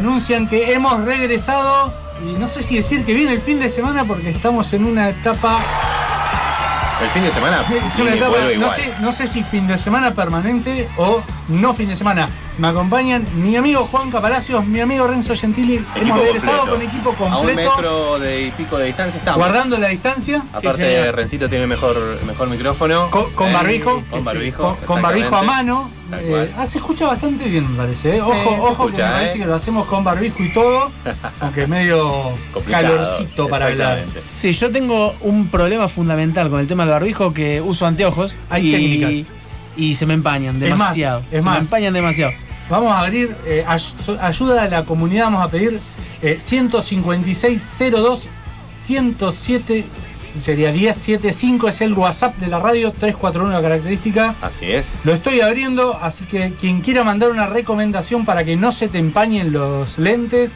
Anuncian que hemos regresado. Y no sé si decir que viene el fin de semana porque estamos en una etapa. El fin de semana. Es una sí, etapa vuelve no, igual. sé, no sé si fin de semana permanente o no fin de semana. Me acompañan mi amigo Juan Palacios, mi amigo Renzo Gentili. Equipo hemos regresado completo. con equipo A un completo, metro de y pico de distancia estamos. guardando la distancia. Aparte, señor. Rencito tiene mejor, mejor micrófono. Con, con Eh, barbijo, Con barbijo. con, con barbijo a mano. Eh, ah, se escucha bastante bien, me parece. ¿eh? Ojo, se ojo, que me parece ¿eh? que lo hacemos con barbijo y todo, aunque medio Complicado, calorcito para hablar. Sí, yo tengo un problema fundamental con el tema del barbijo que uso anteojos Hay y, técnicas. y se me empañan Es más, demasiado. es se más. me empañan demasiado. Vamos a abrir eh, ay- ayuda a la comunidad, vamos a pedir eh, 15602 107 sería 1075 es el WhatsApp de la radio 341 la característica. Así es. Lo estoy abriendo, así que quien quiera mandar una recomendación para que no se te empañen los lentes,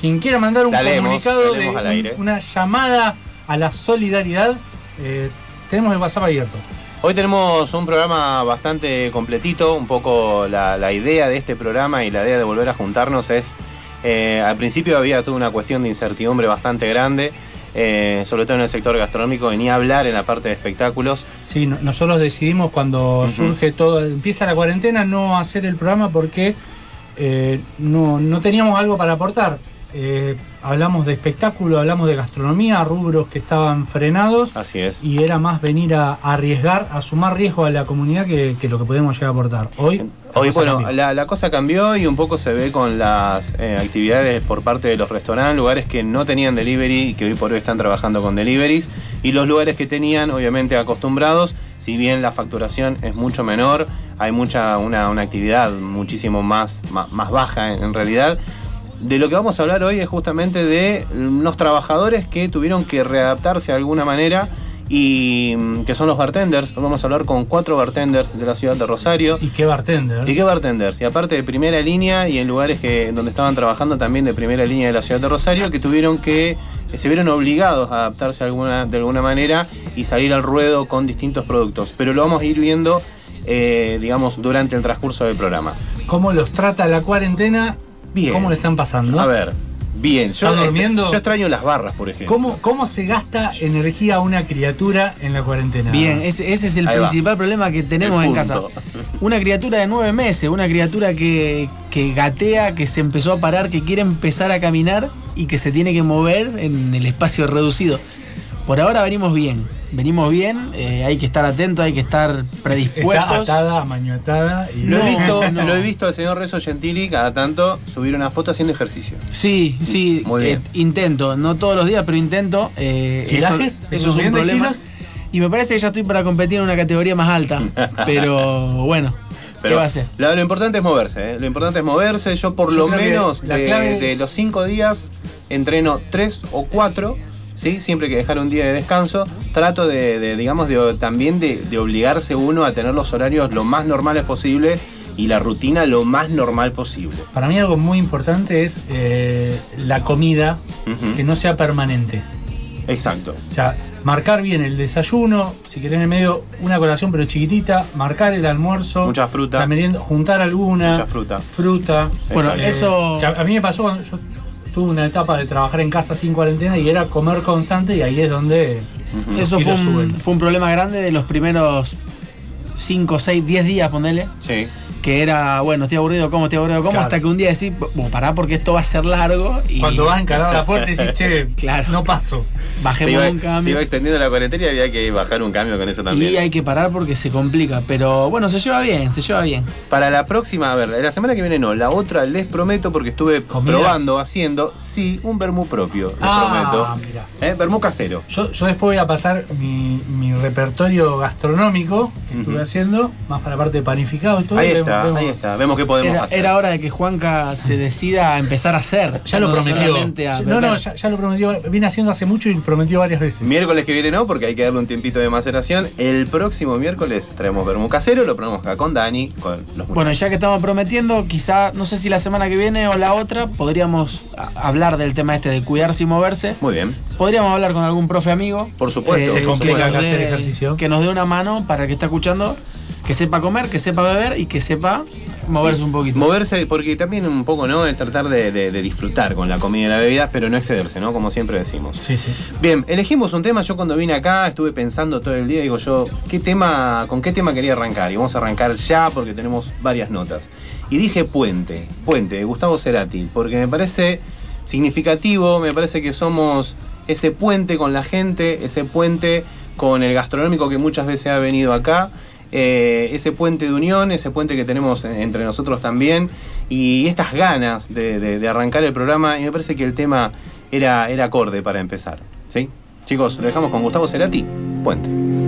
quien quiera mandar un comunicado de al aire. una llamada a la solidaridad, eh, tenemos el WhatsApp abierto. Hoy tenemos un programa bastante completito, un poco la, la idea de este programa y la idea de volver a juntarnos es, eh, al principio había toda una cuestión de incertidumbre bastante grande, eh, sobre todo en el sector gastronómico, venía a hablar en la parte de espectáculos. Sí, no- nosotros decidimos cuando surge todo, empieza la cuarentena, no hacer el programa porque eh, no, no teníamos algo para aportar. Eh, hablamos de espectáculo, hablamos de gastronomía, rubros que estaban frenados Así es. y era más venir a, a arriesgar, a sumar riesgo a la comunidad que, que lo que podemos llegar a aportar. Hoy, Hoy, bueno, la, la cosa cambió y un poco se ve con las eh, actividades por parte de los restaurantes, lugares que no tenían delivery y que hoy por hoy están trabajando con deliveries, y los lugares que tenían, obviamente acostumbrados, si bien la facturación es mucho menor, hay mucha una, una actividad muchísimo más, más, más baja en, en realidad. De lo que vamos a hablar hoy es justamente de unos trabajadores que tuvieron que readaptarse de alguna manera y mm, que son los bartenders. Vamos a hablar con cuatro bartenders de la ciudad de Rosario. ¿Y qué bartender? ¿Y qué bartenders? Y aparte de primera línea y en lugares que, donde estaban trabajando también de primera línea de la ciudad de Rosario, que tuvieron que, que se vieron obligados a adaptarse alguna, de alguna manera y salir al ruedo con distintos productos. Pero lo vamos a ir viendo, eh, digamos, durante el transcurso del programa. ¿Cómo los trata la cuarentena? Bien. ¿Cómo le están pasando? A ver, bien. Yo, ¿Estás durmiendo? yo extraño las barras, por ejemplo. ¿Cómo, ¿Cómo se gasta energía una criatura en la cuarentena? Bien, ese, ese es el Ahí va. principal problema que tenemos en casa. punto. Una criatura de nueve meses, una criatura que, que gatea, que se empezó a parar, que quiere empezar a caminar y que se tiene que mover en el espacio reducido. Por ahora venimos bien, venimos bien, eh, hay que estar atentos, hay que estar predispuestos. Está atada, amañotada y Lo, he visto, no. lo he visto al señor Rezo Gentili cada tanto subir una foto haciendo ejercicio. Sí, sí, Muy bien. eh, intento, no todos los días, pero intento. eh, eso, es un ¿Bien de problema. kilos? Y me parece que ya estoy para competir en una categoría más alta, pero bueno, ¿qué va a hacer? Lo, lo importante es moverse, ¿eh? lo importante es moverse. Yo por Yo lo menos la de, clave- de los cinco días entreno tres o cuatro, ¿sí? siempre hay que dejar un día de descanso. Trato de, de, digamos, de, también de, de obligarse uno a tener los horarios lo más normales posible y la rutina lo más normal posible. Para mí algo muy importante es eh, la comida que no sea permanente. Exacto. O sea, marcar bien el desayuno, si querés en el medio una colación pero chiquitita, marcar el almuerzo, Mucha fruta. la merienda, juntar alguna, Mucha fruta. fruta. Bueno, Exacto. eso- a, a mí me pasó cuando yo tuve una etapa de trabajar en casa sin cuarentena y era comer constante y ahí es donde... Eso fue un, fue un problema grande de los primeros 5, 6, 10 días, ponele. Sí. Que era, bueno, estoy aburrido, ¿cómo? Estoy aburrido, ¿cómo? Claro. Hasta que un día decís, bueno, pará porque esto va a ser largo. Y Cuando vas a encarar la puerta y dices, che, Claro. no paso. Se bajemos iba, un se cambio. iba extendiendo la cuarentena y había que bajar un cambio con eso también. Y hay que parar porque se complica. Pero bueno, se lleva bien, se lleva bien. Para la próxima, a ver, la semana que viene no, la otra les prometo porque estuve ¿Comida? probando, haciendo, sí, un vermú propio, les Ah, prometo. mira. ¿Eh? Vermú casero. Yo, yo después voy a pasar mi, mi repertorio gastronómico que estuve haciendo, más para la parte de panificado y todo. Ahí y está, vemos- ahí está. Vemos qué podemos Era, hacer. era hora de que Juanca se decida a empezar a hacer. Ya lo prometió. a No, no, ya, ya lo prometió. Viene haciendo hace mucho y prometió varias veces. Miércoles que viene no, porque hay que darle un tiempito de maceración. El próximo miércoles traemos vermú casero, lo ponemos acá con Dani, con los Bueno, ya que estamos prometiendo, quizá, no sé si la semana que viene o la otra, podríamos hablar del tema este de cuidarse y moverse. Muy bien. Podríamos hablar con algún profe amigo. Por supuesto. Se que complica hacer ejercicio. Que nos dé una mano para el que está escuchando, que sepa comer, que sepa beber y que sepa moverse un poquito. Moverse, porque también un poco, ¿no? Es tratar de, de- de disfrutar con la comida y la bebida, pero no excederse, ¿no? Como siempre decimos. Sí, sí. Bien, elegimos un tema. Yo cuando vine acá estuve pensando todo el día, digo yo, ¿qué tema, ¿con qué tema quería arrancar? Y vamos a arrancar ya porque tenemos varias notas. Y dije Puente, Puente, de Gustavo Cerati, porque me parece significativo, me parece que somos ese puente con la gente, ese puente con el gastronómico que muchas veces ha venido acá. Eh, ese puente de unión, ese puente que tenemos entre nosotros también, y estas ganas de, de- de arrancar el programa, y me parece que el tema era, era acorde para empezar. ¿Sí? Chicos, lo dejamos con Gustavo Cerati, Puente.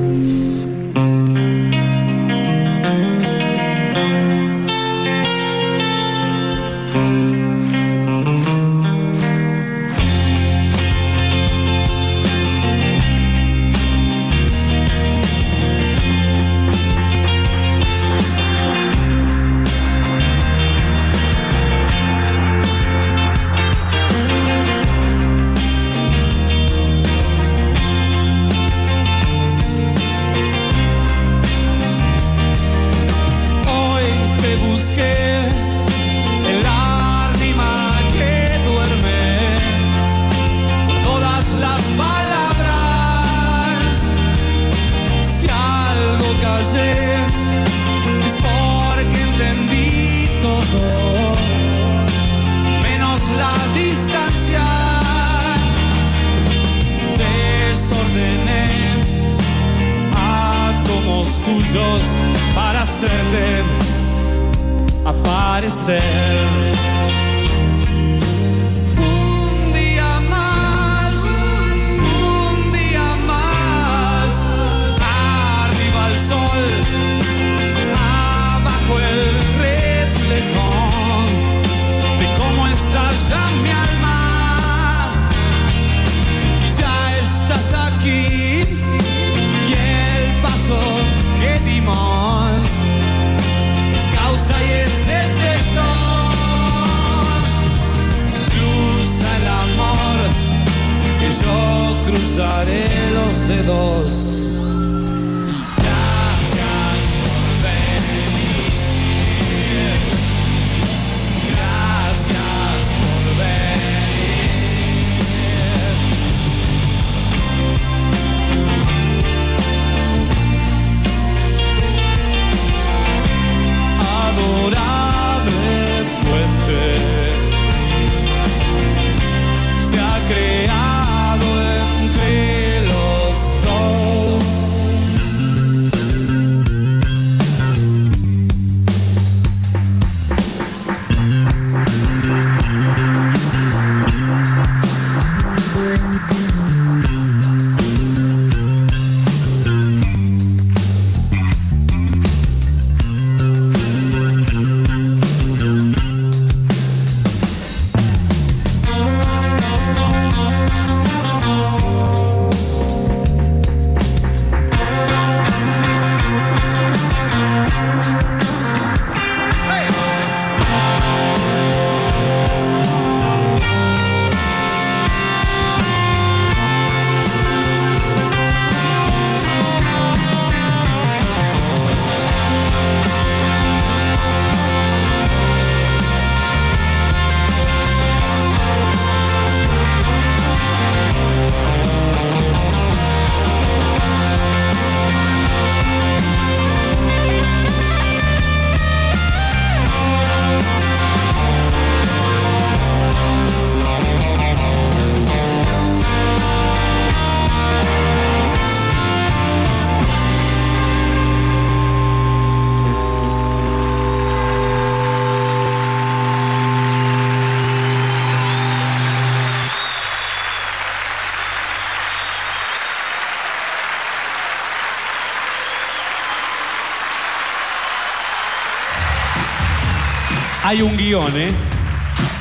Hay un guion, ¿eh?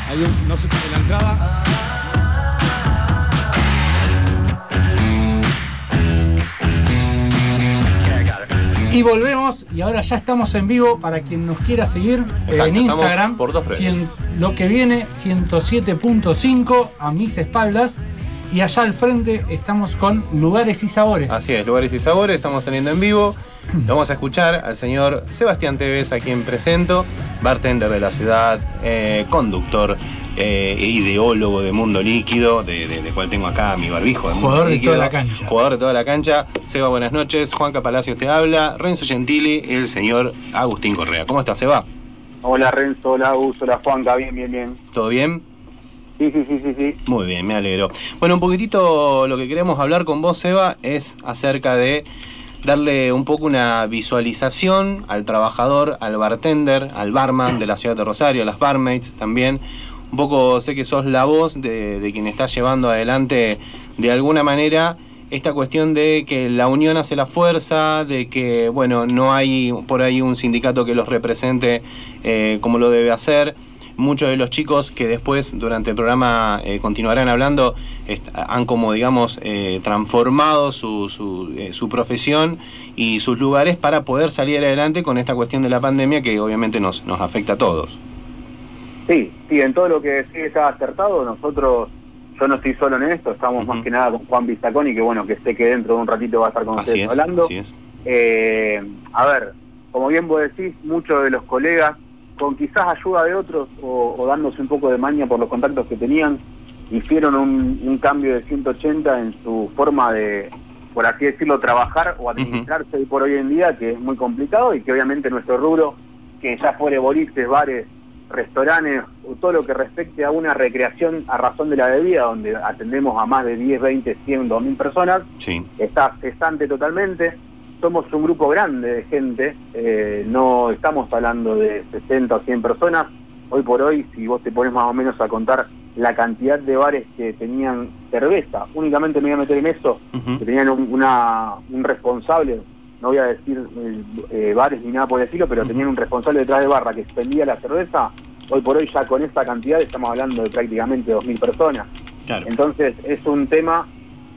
Hay un, no sé qué la entrada. Y volvemos, y ahora ya estamos en vivo para quien nos quiera seguir eh, Exacto, en Instagram. por dos redes. Cien- lo que viene 107.5 a mis espaldas. Y allá al frente estamos con lugares y sabores. Así es, lugares y sabores, estamos saliendo en vivo. Lo vamos a escuchar al señor Sebastián Tevez, a quien presento, bartender de la ciudad, eh, conductor, eh, ideólogo de Mundo Líquido, de, de- de cual tengo acá mi barbijo. De Mundo Jugador de Líquido, toda la cancha. Jugador de toda la cancha. Seba, buenas noches. Juanca Palacios te habla. Renzo Gentili, el señor Agustín Correa. ¿Cómo estás, Seba? Hola Renzo, hola Gus, hola Juanca, bien, bien, bien. ¿Todo bien? Sí, sí, sí, sí. Muy bien, me alegro. Bueno, un poquitito lo que queremos hablar con vos, Eva, es acerca de darle un poco una visualización al trabajador, al bartender, al barman de la ciudad de Rosario, a las barmaids también. Un poco sé que sos la voz de, de quien está llevando adelante de alguna manera esta cuestión de que la unión hace la fuerza, de que, bueno, no hay por ahí un sindicato que los represente eh, como lo debe hacer muchos de los chicos que después durante el programa eh, continuarán hablando han como digamos eh, transformado su, su, eh, su profesión y sus lugares para poder salir adelante con esta cuestión de la pandemia que obviamente nos, nos afecta a todos. Sí, sí, en todo lo que decís está acertado. Nosotros, yo no estoy solo en esto, estamos más que nada con Juan Bizaconi, que bueno, que sé que dentro de un ratito va a estar con Así ustedes es, hablando. así es. Eh, a ver, como bien vos decís, muchos de los colegas, con quizás ayuda de otros o, o dándose un poco de maña por los contactos que tenían, hicieron un, un cambio de 180 en su forma de, por así decirlo, trabajar o administrarse hoy por hoy en día, que es muy complicado y que obviamente nuestro rubro, que ya fuere bolices, bares, restaurantes o todo lo que respecte a una recreación a razón de la bebida, donde atendemos a más de 10, 20, 100, 2000 personas, Sí. está cesante totalmente. Somos un grupo grande de gente, eh, no estamos hablando de 60 o 100 personas. Hoy por hoy, si vos te pones más o menos a contar la cantidad de bares que tenían cerveza, únicamente me voy a meter en eso, que tenían un, una, un responsable, no voy a decir eh, bares ni nada por decirlo, pero tenían un responsable detrás de barra que expendía la cerveza. Hoy por hoy ya con esta cantidad estamos hablando de prácticamente 2.000 personas. Claro. Entonces es un tema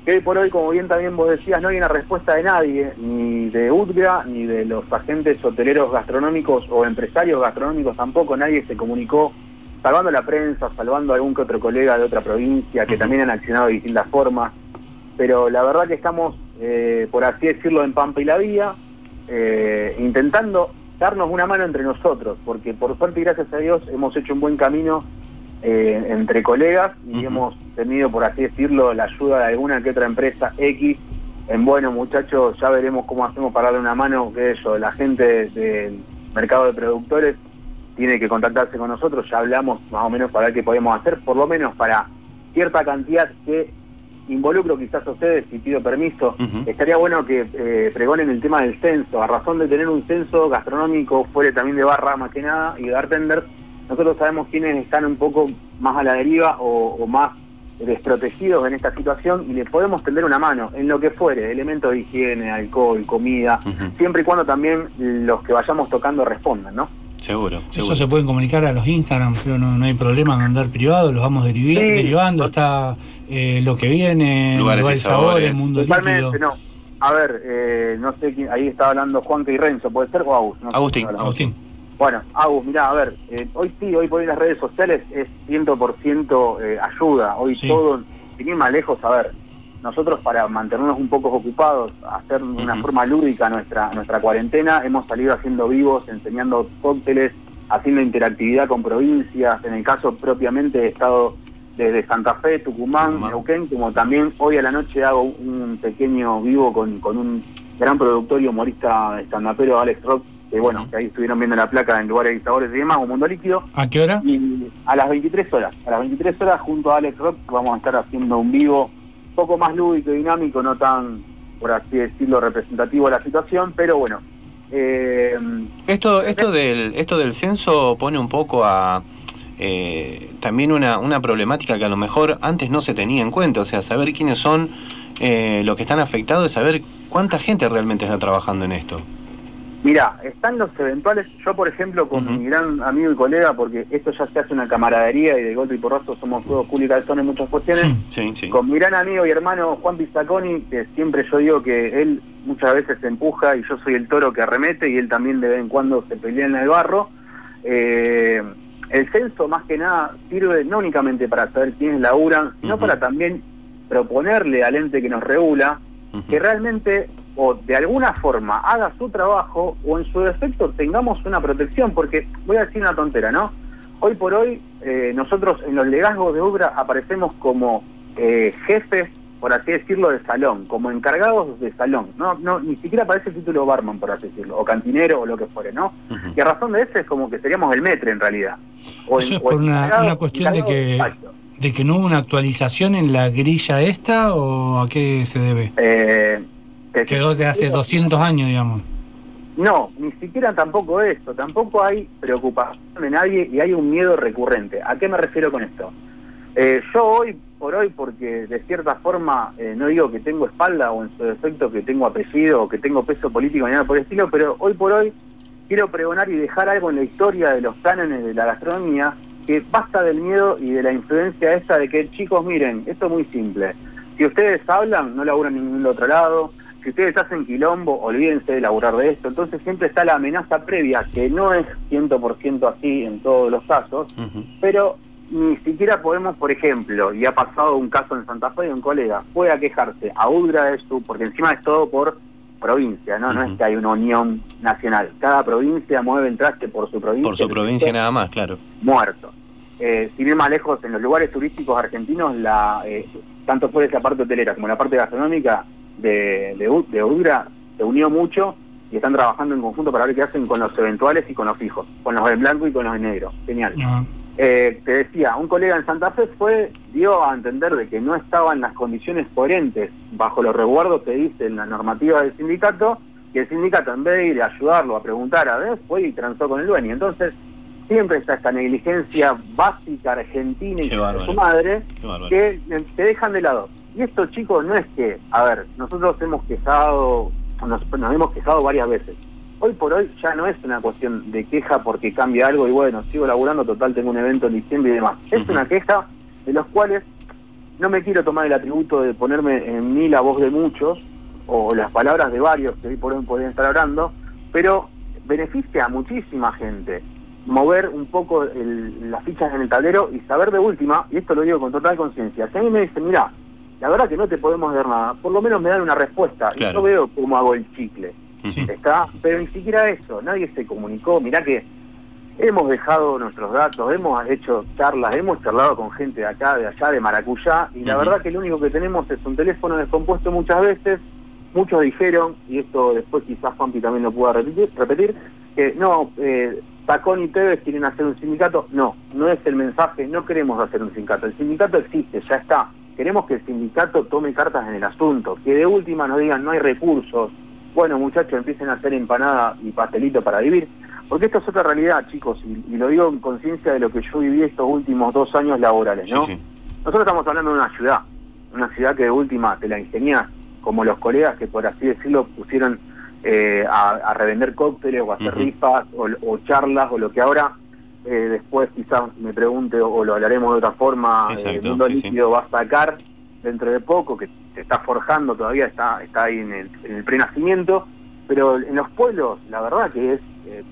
que hoy por hoy, como bien también vos decías, no hay una respuesta de nadie, ni de UDGRA, ni de los agentes hoteleros gastronómicos o empresarios gastronómicos tampoco, nadie se comunicó, salvando la prensa, salvando a algún que otro colega de otra provincia que también han accionado de distintas formas, pero la verdad que estamos, eh, por así decirlo, en Pampa y la Vía, eh, intentando darnos una mano entre nosotros, porque por suerte y gracias a Dios hemos hecho un buen camino eh, entre colegas y hemos tenido, por así decirlo, la ayuda de alguna que otra empresa X. En bueno, muchachos, ya veremos cómo hacemos para darle una mano, que eso, la gente del mercado de productores tiene que contactarse con nosotros, ya hablamos más o menos para ver qué podemos hacer, por lo menos para cierta cantidad que involucro quizás a ustedes, si pido permiso, estaría bueno que eh, pregonen el tema del censo, a razón de tener un censo gastronómico, fuera también de barra más que nada, y de bartender, nosotros sabemos quiénes están un poco más a la deriva o, o más desprotegidos en esta situación y les podemos tender una mano en lo que fuere, elementos de higiene, alcohol, comida, siempre y cuando también los que vayamos tocando respondan, ¿no? Seguro, Eso se pueden comunicar a los Instagram, pero no, no hay problema en mandar privado, los vamos derivi- Sí. derivando. Está eh, lo que viene, Lugares y sabores. Mundo Totalmente, Líquido. no. A ver, eh, no sé quién, ahí estaba hablando Juanca y Renzo, ¿puede ser? O Agus. No sé Agustín. Agustín. Bueno, Agus, mirá, a ver, eh, hoy sí, hoy por hoy las redes sociales es 100% eh, ayuda. Hoy Sí. todo, sin ir más lejos, a ver, nosotros para mantenernos un poco ocupados, hacer de una forma lúdica nuestra, nuestra cuarentena, hemos salido haciendo vivos, enseñando cócteles, haciendo interactividad con provincias. En el caso propiamente he estado desde Santa Fe, Tucumán, Tucumán. Neuquén, como también hoy a la noche hago un pequeño vivo con, con un gran productor y humorista estandapero, Alex Rock, que bueno, que ahí estuvieron viendo la placa en lugares y sabores y demás, un mundo líquido. ¿A qué hora? Y a las 23 horas, a las 23 horas junto a Alex Rock vamos a estar haciendo un vivo un poco más lúdico y dinámico, no tan, por así decirlo, representativo de la situación, pero bueno. Eh, Esto, esto del, esto del censo pone un poco a eh, también una, una problemática que a lo mejor antes no se tenía en cuenta, o sea, saber quiénes son eh, los que están afectados y saber cuánta gente realmente está trabajando en esto. Mira, están los eventuales, yo por ejemplo con Ujú. mi gran amigo y colega, porque esto ya se hace una camaradería y de golpe y porrazo somos todos Juli y Calzón en muchas cuestiones, Sí, sí. con mi gran amigo y hermano Juan Pizzaconi, que siempre yo digo que él muchas veces se empuja y yo soy el toro que arremete y él también de vez en cuando se pelea en el barro. Eh, el censo más que nada sirve no únicamente para saber quiénes laburan, sino para también proponerle al ente que nos regula que realmente o de alguna forma haga su trabajo o en su defecto tengamos una protección, porque voy a decir una tontera, ¿no? Hoy por hoy eh, nosotros en los legazgos de Ubra aparecemos como eh, jefes, por así decirlo, de salón, como encargados de salón, no, no ni siquiera aparece el título barman, por así decirlo, o cantinero o lo que fuere, ¿no? Y a razón de eso es como que seríamos el metre en realidad. O Eso en- es por una, una cuestión de que, exacto. de que no hubo una actualización en la grilla esta o a qué se debe. Eh, que- Quedó de hace 200 años, digamos. No, ni siquiera tampoco eso, tampoco hay preocupación de nadie y hay un miedo recurrente. ¿A qué me refiero con esto? Eh, yo hoy por hoy, porque de cierta forma eh, no digo que tengo espalda o en su defecto que tengo apellido o que tengo peso político ni nada por el estilo, pero hoy por hoy quiero pregonar y dejar algo en la historia de los cánones de la gastronomía que basta del miedo y de la influencia esta de que chicos miren, esto es muy simple. Si ustedes hablan, no laburan en ningún otro lado. Si ustedes hacen quilombo, olvídense de laburar de esto. Entonces siempre está la amenaza previa, que no es 100% así en todos los casos, pero ni siquiera podemos, por ejemplo, y ha pasado un caso en Santa Fe de un colega, fue a quejarse a Udra de su, porque encima es todo por provincia, ¿no? No es que hay una unión nacional. Cada provincia mueve el traste por su provincia. Por su provincia nada más, claro. muerto. Eh, sin ir más lejos, en los lugares turísticos argentinos, la eh, tanto fue esa parte hotelera como la parte gastronómica de, de, U- de Udra se unió mucho y están trabajando en conjunto para ver qué hacen con los eventuales y con los fijos, con los en blanco y con los en negro. Genial. Ah, Eh, te decía, un colega en Santa Fe fue, dio a entender de que no estaban las condiciones coherentes bajo los resguardos que dice en la normativa del sindicato, y el sindicato en vez de ir a ayudarlo a preguntar a ver, fue y transó con el dueño. Entonces, siempre está esta negligencia básica argentina y de su madre que te dejan de lado. Y esto, chicos, no es que, a ver, nosotros hemos quejado, nos, nos hemos quejado varias veces. Hoy por hoy ya no es una cuestión de queja porque cambia algo y bueno, sigo laburando, total, tengo un evento en diciembre y demás. Es una queja de los cuales no me quiero tomar el atributo de ponerme en mí la voz de muchos o las palabras de varios que hoy por hoy podrían estar hablando, pero beneficia a muchísima gente mover un poco el- las fichas en el tablero y saber de última, y esto lo digo con total conciencia, si a mí me dicen, mira, la verdad que no te podemos dar nada, por lo menos me dan una respuesta, y Claro. yo veo cómo hago el chicle, Sí. ¿está? Pero ni siquiera eso, nadie se comunicó, mirá que hemos dejado nuestros datos, hemos hecho charlas, hemos charlado con gente de acá, de allá, de Maracuyá, y la verdad que lo único que tenemos es un teléfono descompuesto muchas veces, muchos dijeron, y esto después quizás Juanpi también lo pueda repetir, repetir que no, eh, Tacón y Tevez quieren hacer un sindicato, no, no es el mensaje, no queremos hacer un sindicato, el sindicato existe, ya está, queremos que el sindicato tome cartas en el asunto, que de última nos digan no hay recursos, bueno muchachos empiecen a hacer empanada y pastelito para vivir, porque esto es otra realidad chicos, y, y lo digo en conciencia de lo que yo viví estos últimos dos años laborales, Sí, ¿no? sí. Nosotros estamos hablando de una ciudad, una ciudad que de última te la ingeniás, como los colegas que por así decirlo pusieron eh, a, a revender cócteles o a hacer rifas o, o charlas o lo que ahora eh, después quizás me pregunte o, o lo hablaremos de otra forma, eh, Exacto, el mundo sí, sí. líquido va a sacar dentro de poco, que se está forjando todavía, está, está ahí en el, en el prenacimiento, pero en los pueblos la verdad que es... eh,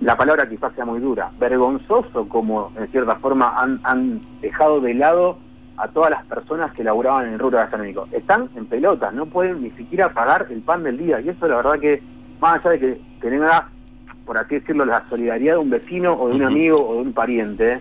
la palabra quizás sea muy dura, vergonzoso como en cierta forma han, han dejado de lado a todas las personas que laburaban en el rubro gastronómico. Están en pelotas, no pueden ni siquiera pagar el pan del día. Y eso la verdad que, más allá de que tenga, por así decirlo, la solidaridad de un vecino o de un amigo o de un pariente,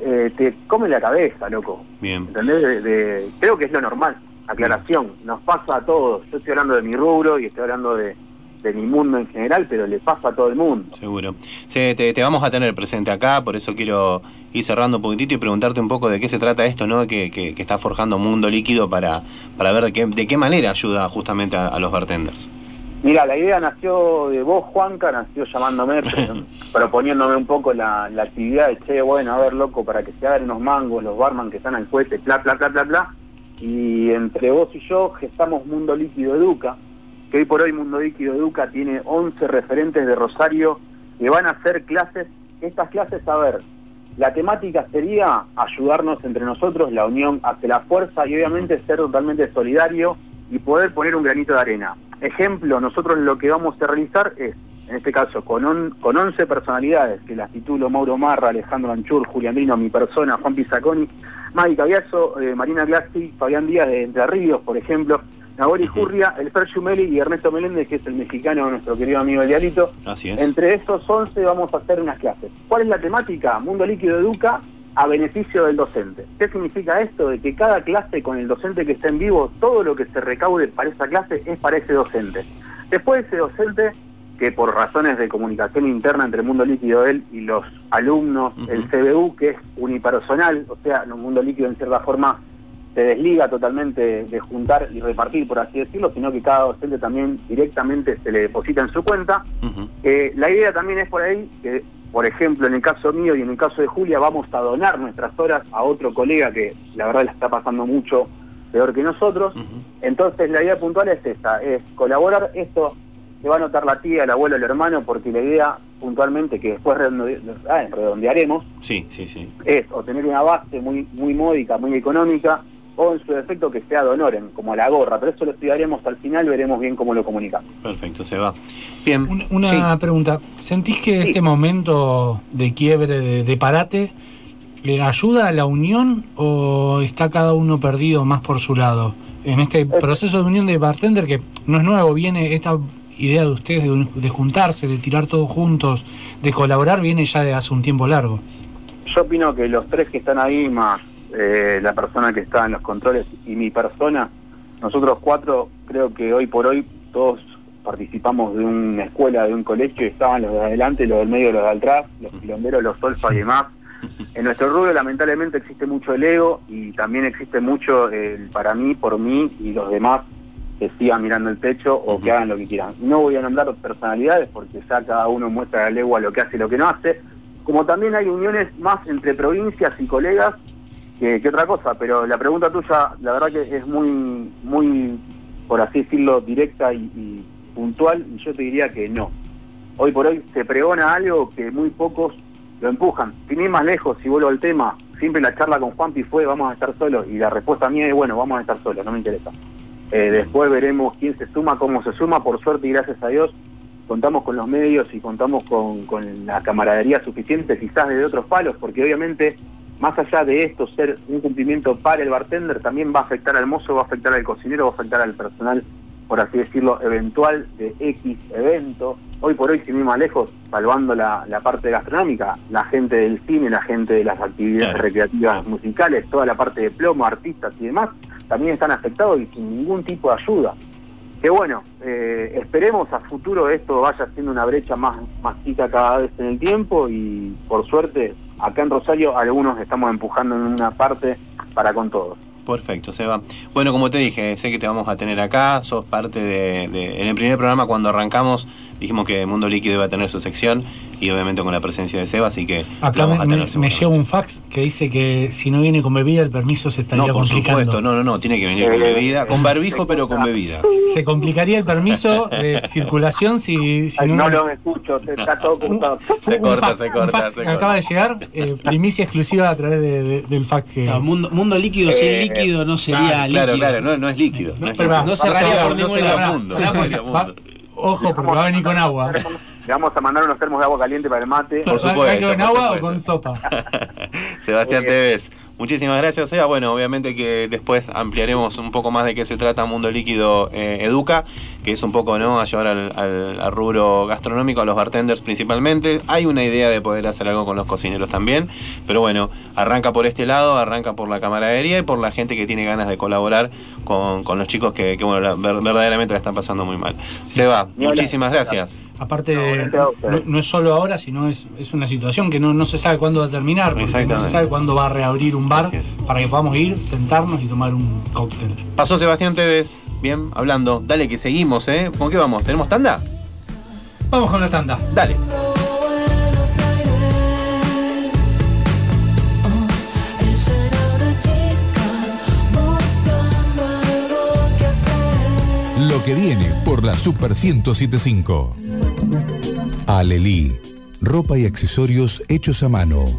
eh, te come la cabeza, loco. Bien. ¿Entendés? De- de- creo que es lo normal. Aclaración, nos pasa a todos. Yo estoy hablando de mi rubro y estoy hablando de, de mi mundo en general, pero le pasa a todo el mundo. Seguro. Sí, te, te vamos a tener presente acá, por eso quiero ir cerrando un poquitito y preguntarte un poco de qué se trata esto, ¿no? Que, que, que está forjando Mundo Líquido para, para ver de qué, de qué manera ayuda justamente a, a los bartenders. Mira, la idea nació de vos, Juanca, nació llamándome, pro- proponiéndome un poco la, la actividad de, che, bueno, a ver, loco, para que se hagan unos mangos, los barman que están al cohete, bla, bla, bla, bla, bla. Y entre vos y yo gestamos Mundo Líquido Educa, que hoy por hoy Mundo Líquido Educa tiene 11 referentes de Rosario que van a hacer clases. Estas clases, a ver, la temática sería ayudarnos entre nosotros, la unión hace la fuerza y obviamente ser totalmente solidario y poder poner un granito de arena. Ejemplo, nosotros lo que vamos a realizar es, en este caso, con, on- con 11 personalidades, que las titulo Mauro Marra, Alejandro Anchur, Julián Dino, mi persona, Juan Pizaconi, Mari Caviazo, eh, Marina Glassi, Fabián Díaz de Entre Ríos, por ejemplo, Nagori Jurria, el Fer Chumeli y Ernesto Meléndez, que es el mexicano, nuestro querido amigo el Dialito. Así es. Entre esos 11 vamos a hacer unas clases. ¿Cuál es la temática? Mundo Líquido Educa a beneficio del docente. ¿Qué significa esto? De que cada clase con el docente que está en vivo, todo lo que se recaude para esa clase es para ese docente. Después ese docente, que por razones de comunicación interna entre Mundo Líquido él y los alumnos, el CBU, que es unipersonal, o sea, el Mundo Líquido en cierta forma se desliga totalmente de juntar y repartir, por así decirlo, sino que cada docente también directamente se le deposita en su cuenta. Eh, la idea también es por ahí que, por ejemplo, en el caso mío y en el caso de Julia, vamos a donar nuestras horas a otro colega que la verdad la está pasando mucho peor que nosotros. Entonces la idea puntual es esta, es colaborar esto, se va a notar la tía, el abuelo, el hermano, porque la idea puntualmente que después redonde- ah, redondearemos Sí, sí, sí. es o tener una base muy muy módica, muy económica, o en su defecto que sea de honoren, como la gorra, pero eso lo estudiaremos al final, veremos bien cómo lo comunicamos. Perfecto, se va. Bien. Una, una Sí. pregunta. ¿Sentís que Sí. este momento de quiebre, de, de parate, le ayuda a la unión o está cada uno perdido más por su lado? En este proceso de unión de bartender, que no es nuevo, viene esta idea de ustedes de juntarse, de tirar todos juntos, de colaborar, viene ya de hace un tiempo largo. Yo opino que los tres que están ahí, más eh, la persona que está en los controles y mi persona, nosotros cuatro, creo que hoy por hoy todos participamos de una escuela, de un colegio, y estaban los de adelante, los del medio, los de atrás, los quilomberos, los solfa y demás. En nuestro rubro lamentablemente existe mucho el ego y también existe mucho el para mí, por mí y los demás que sigan mirando el techo o que hagan lo que quieran. No voy a nombrar personalidades porque ya cada uno muestra la legua lo que hace y lo que no hace, como también hay uniones más entre provincias y colegas que, otra cosa, pero la pregunta tuya, la verdad que es muy, muy, por así decirlo, directa y, puntual, y yo te diría que no. Hoy por hoy se pregona algo que muy pocos lo empujan. Sin ir más lejos, si vuelvo al tema, siempre la charla con Juanpi fue vamos a estar solos, y la respuesta mía es bueno, vamos a estar solos, no me interesa. Eh, después veremos quién se suma, cómo se suma, por suerte y gracias a Dios contamos con los medios y contamos con, con la camaradería suficiente, quizás de otros palos, porque obviamente, más allá de esto ser un cumplimiento para el bartender, también va a afectar al mozo, va a afectar al cocinero, va a afectar al personal, por así decirlo, eventual de X evento. Hoy por hoy, sin ir más lejos, salvando la, la parte gastronómica, la gente del cine, la gente de las actividades Claro. recreativas musicales, toda la parte de plomo, artistas y demás, también están afectados y sin ningún tipo de ayuda que bueno, eh, esperemos a futuro esto vaya siendo una brecha más, más chica cada vez en el tiempo y por suerte acá en Rosario algunos estamos empujando en una parte para con todos. Perfecto, Seba. Bueno, como te dije, sé que te vamos a tener acá, sos parte de, de- En el primer programa, cuando arrancamos, dijimos que Mundo Líquido iba a tener su sección y obviamente con la presencia de Seba, así que Acá me, vamos a tener me- me seguramente. llega un fax que dice que si no viene con bebida el permiso se estaría No, por complicando. supuesto, no, no, no, tiene que venir con bebida, con barbijo, pero con bebida. Se complicaría el permiso de circulación si, si Ay, no... no lo escucho, se está todo un, cortado. Se un corta, fax, se un corta, fax se que corta. acaba de llegar, eh, primicia exclusiva a través de- de- del fax que... Claro, mundo, mundo líquido sin Eh, líquido no sería claro, Claro, líquido. claro, no, no es líquido. No, es líquido. no cerraría por no ningún lado. Ojo, porque va a venir con agua. Le vamos a mandar unos termos de agua caliente para el mate. Por ¿Va- va supuesto, con agua o con sopa? Sebastián. Tevez, muchísimas gracias, Seba. Bueno, obviamente que después ampliaremos un poco más de qué se trata Mundo Líquido eh, Educa, que es un poco no ayudar al, al- al rubro gastronómico, a los bartenders principalmente. Hay una idea de poder hacer algo con los cocineros también, pero bueno, arranca por este lado, arranca por la camaradería y por la gente que tiene ganas de colaborar con, con los chicos que, que, bueno, la- ver- verdaderamente la están pasando muy mal. Seba, muchísimas gracias. Aparte, No, a es solo ahora, sino es, es una situación que no, no se sabe cuándo va a terminar, porque no se sabe cuándo va a reabrir un bar para que podamos ir, sentarnos y tomar un cóctel. Pasó Sebastián Tevez, bien, hablando. Dale que seguimos, ¿eh? ¿Con qué vamos? ¿Tenemos tanda? Vamos con la tanda. Dale. lo que viene por la Super 1075. Alelí, ropa y accesorios hechos a mano.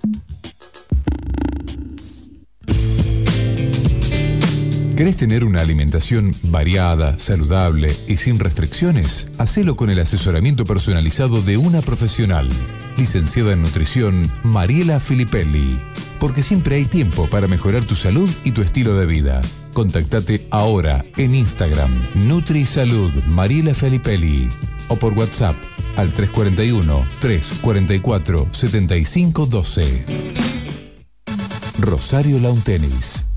¿Querés tener una alimentación variada, saludable y sin restricciones? Hacelo con el asesoramiento personalizado de una profesional. Licenciada en nutrición, Mariela Filippelli. Porque siempre hay tiempo para mejorar tu salud y tu estilo de vida. Contactate ahora en Instagram, NutriSalud Mariela Filippelli. O por WhatsApp al 341-344-7512. Rosario Lawn Tennis.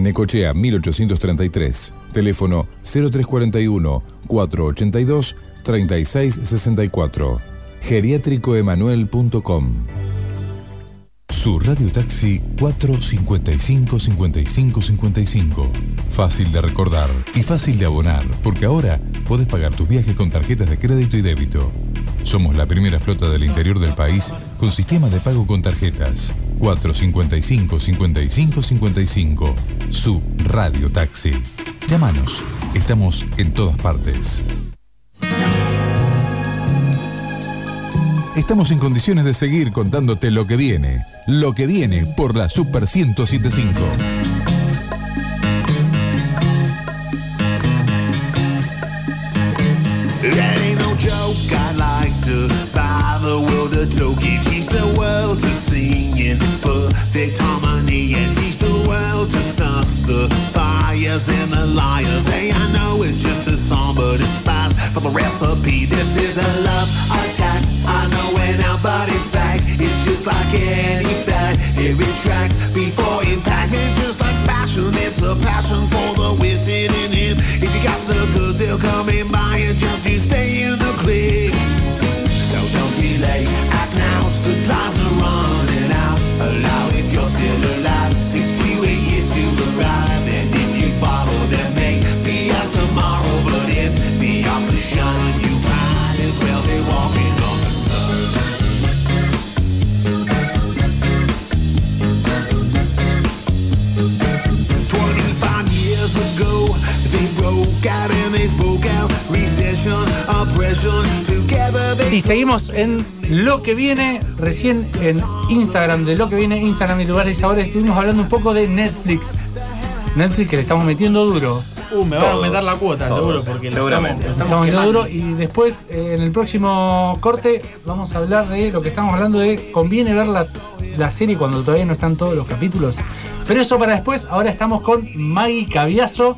Necochea 1833. Teléfono 0341 482 3664. Geriátricoemanuel.com. Su radio taxi 455 55 55. Fácil de recordar y fácil de abonar, porque ahora podés pagar tus viajes con tarjetas de crédito y débito. Somos la primera flota del interior del país con sistema de pago con tarjetas. 455 55 55. Su radio taxi. Llámanos. Estamos en todas partes. Estamos en condiciones de seguir contándote lo que viene. Lo que viene por la Super 1075. That ain't no joke. I like to buy the world a token. The fires and the liars. Hey, I know it's just a song, but it's spice for the recipe. This is a love attack. I know when our body's back, it's just like any fat. It retracts before impact, and just like fashion, it's a passion for the within in him. If you got the goods, they'll come in by and just you stay in the clique. So don't delay, act now, supplies Y seguimos en lo que viene, recién en Instagram, de lo que viene, Instagram y lugares y sabores, estuvimos hablando un poco de Netflix. Netflix que le estamos metiendo duro. Uh, me van a aumentar la cuota, todos, seguro, porque seguramente. estamos, Le estamos duro y después eh, en el próximo corte vamos a hablar de lo que estamos hablando de conviene ver la, la serie cuando todavía no están todos los capítulos. Pero eso para después, ahora estamos con Maggie Caviazo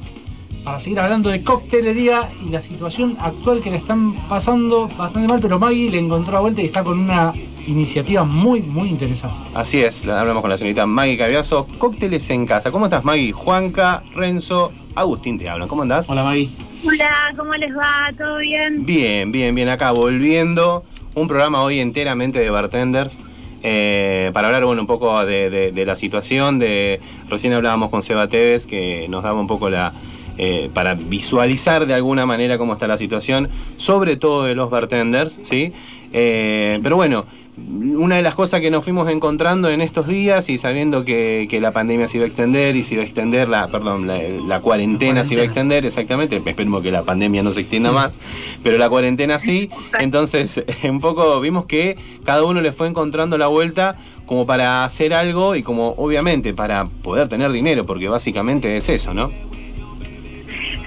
para seguir hablando de coctelería y la situación actual que le están pasando bastante mal, pero Maggie le encontró la vuelta y está con una iniciativa muy, muy interesante. Así es, la- hablamos con la señorita Maggie Caviazo. Cócteles en casa. ¿Cómo estás, Maggie? Juanca, Renzo, Agustín te hablan. ¿Cómo andás? Hola, Maggie. Hola, ¿cómo les va? ¿Todo bien? Bien, bien, bien. Acá volviendo. Un programa hoy enteramente de bartenders. eh, para hablar bueno, un poco de, de- de la situación. De, recién hablábamos con Seba Tevez, que nos daba un poco la. eh, para visualizar de alguna manera cómo está la situación, sobre todo de los bartenders, ¿sí? Eh, pero bueno, una de las cosas que nos fuimos encontrando en estos días y sabiendo que, que la pandemia se iba a extender y se iba a extender, la, perdón, la, la cuarentena se iba a extender, exactamente, esperemos que la pandemia no se extienda más, pero la cuarentena sí, entonces un poco vimos que cada uno le fue encontrando la vuelta como para hacer algo y como obviamente para poder tener dinero, porque básicamente es eso, ¿no?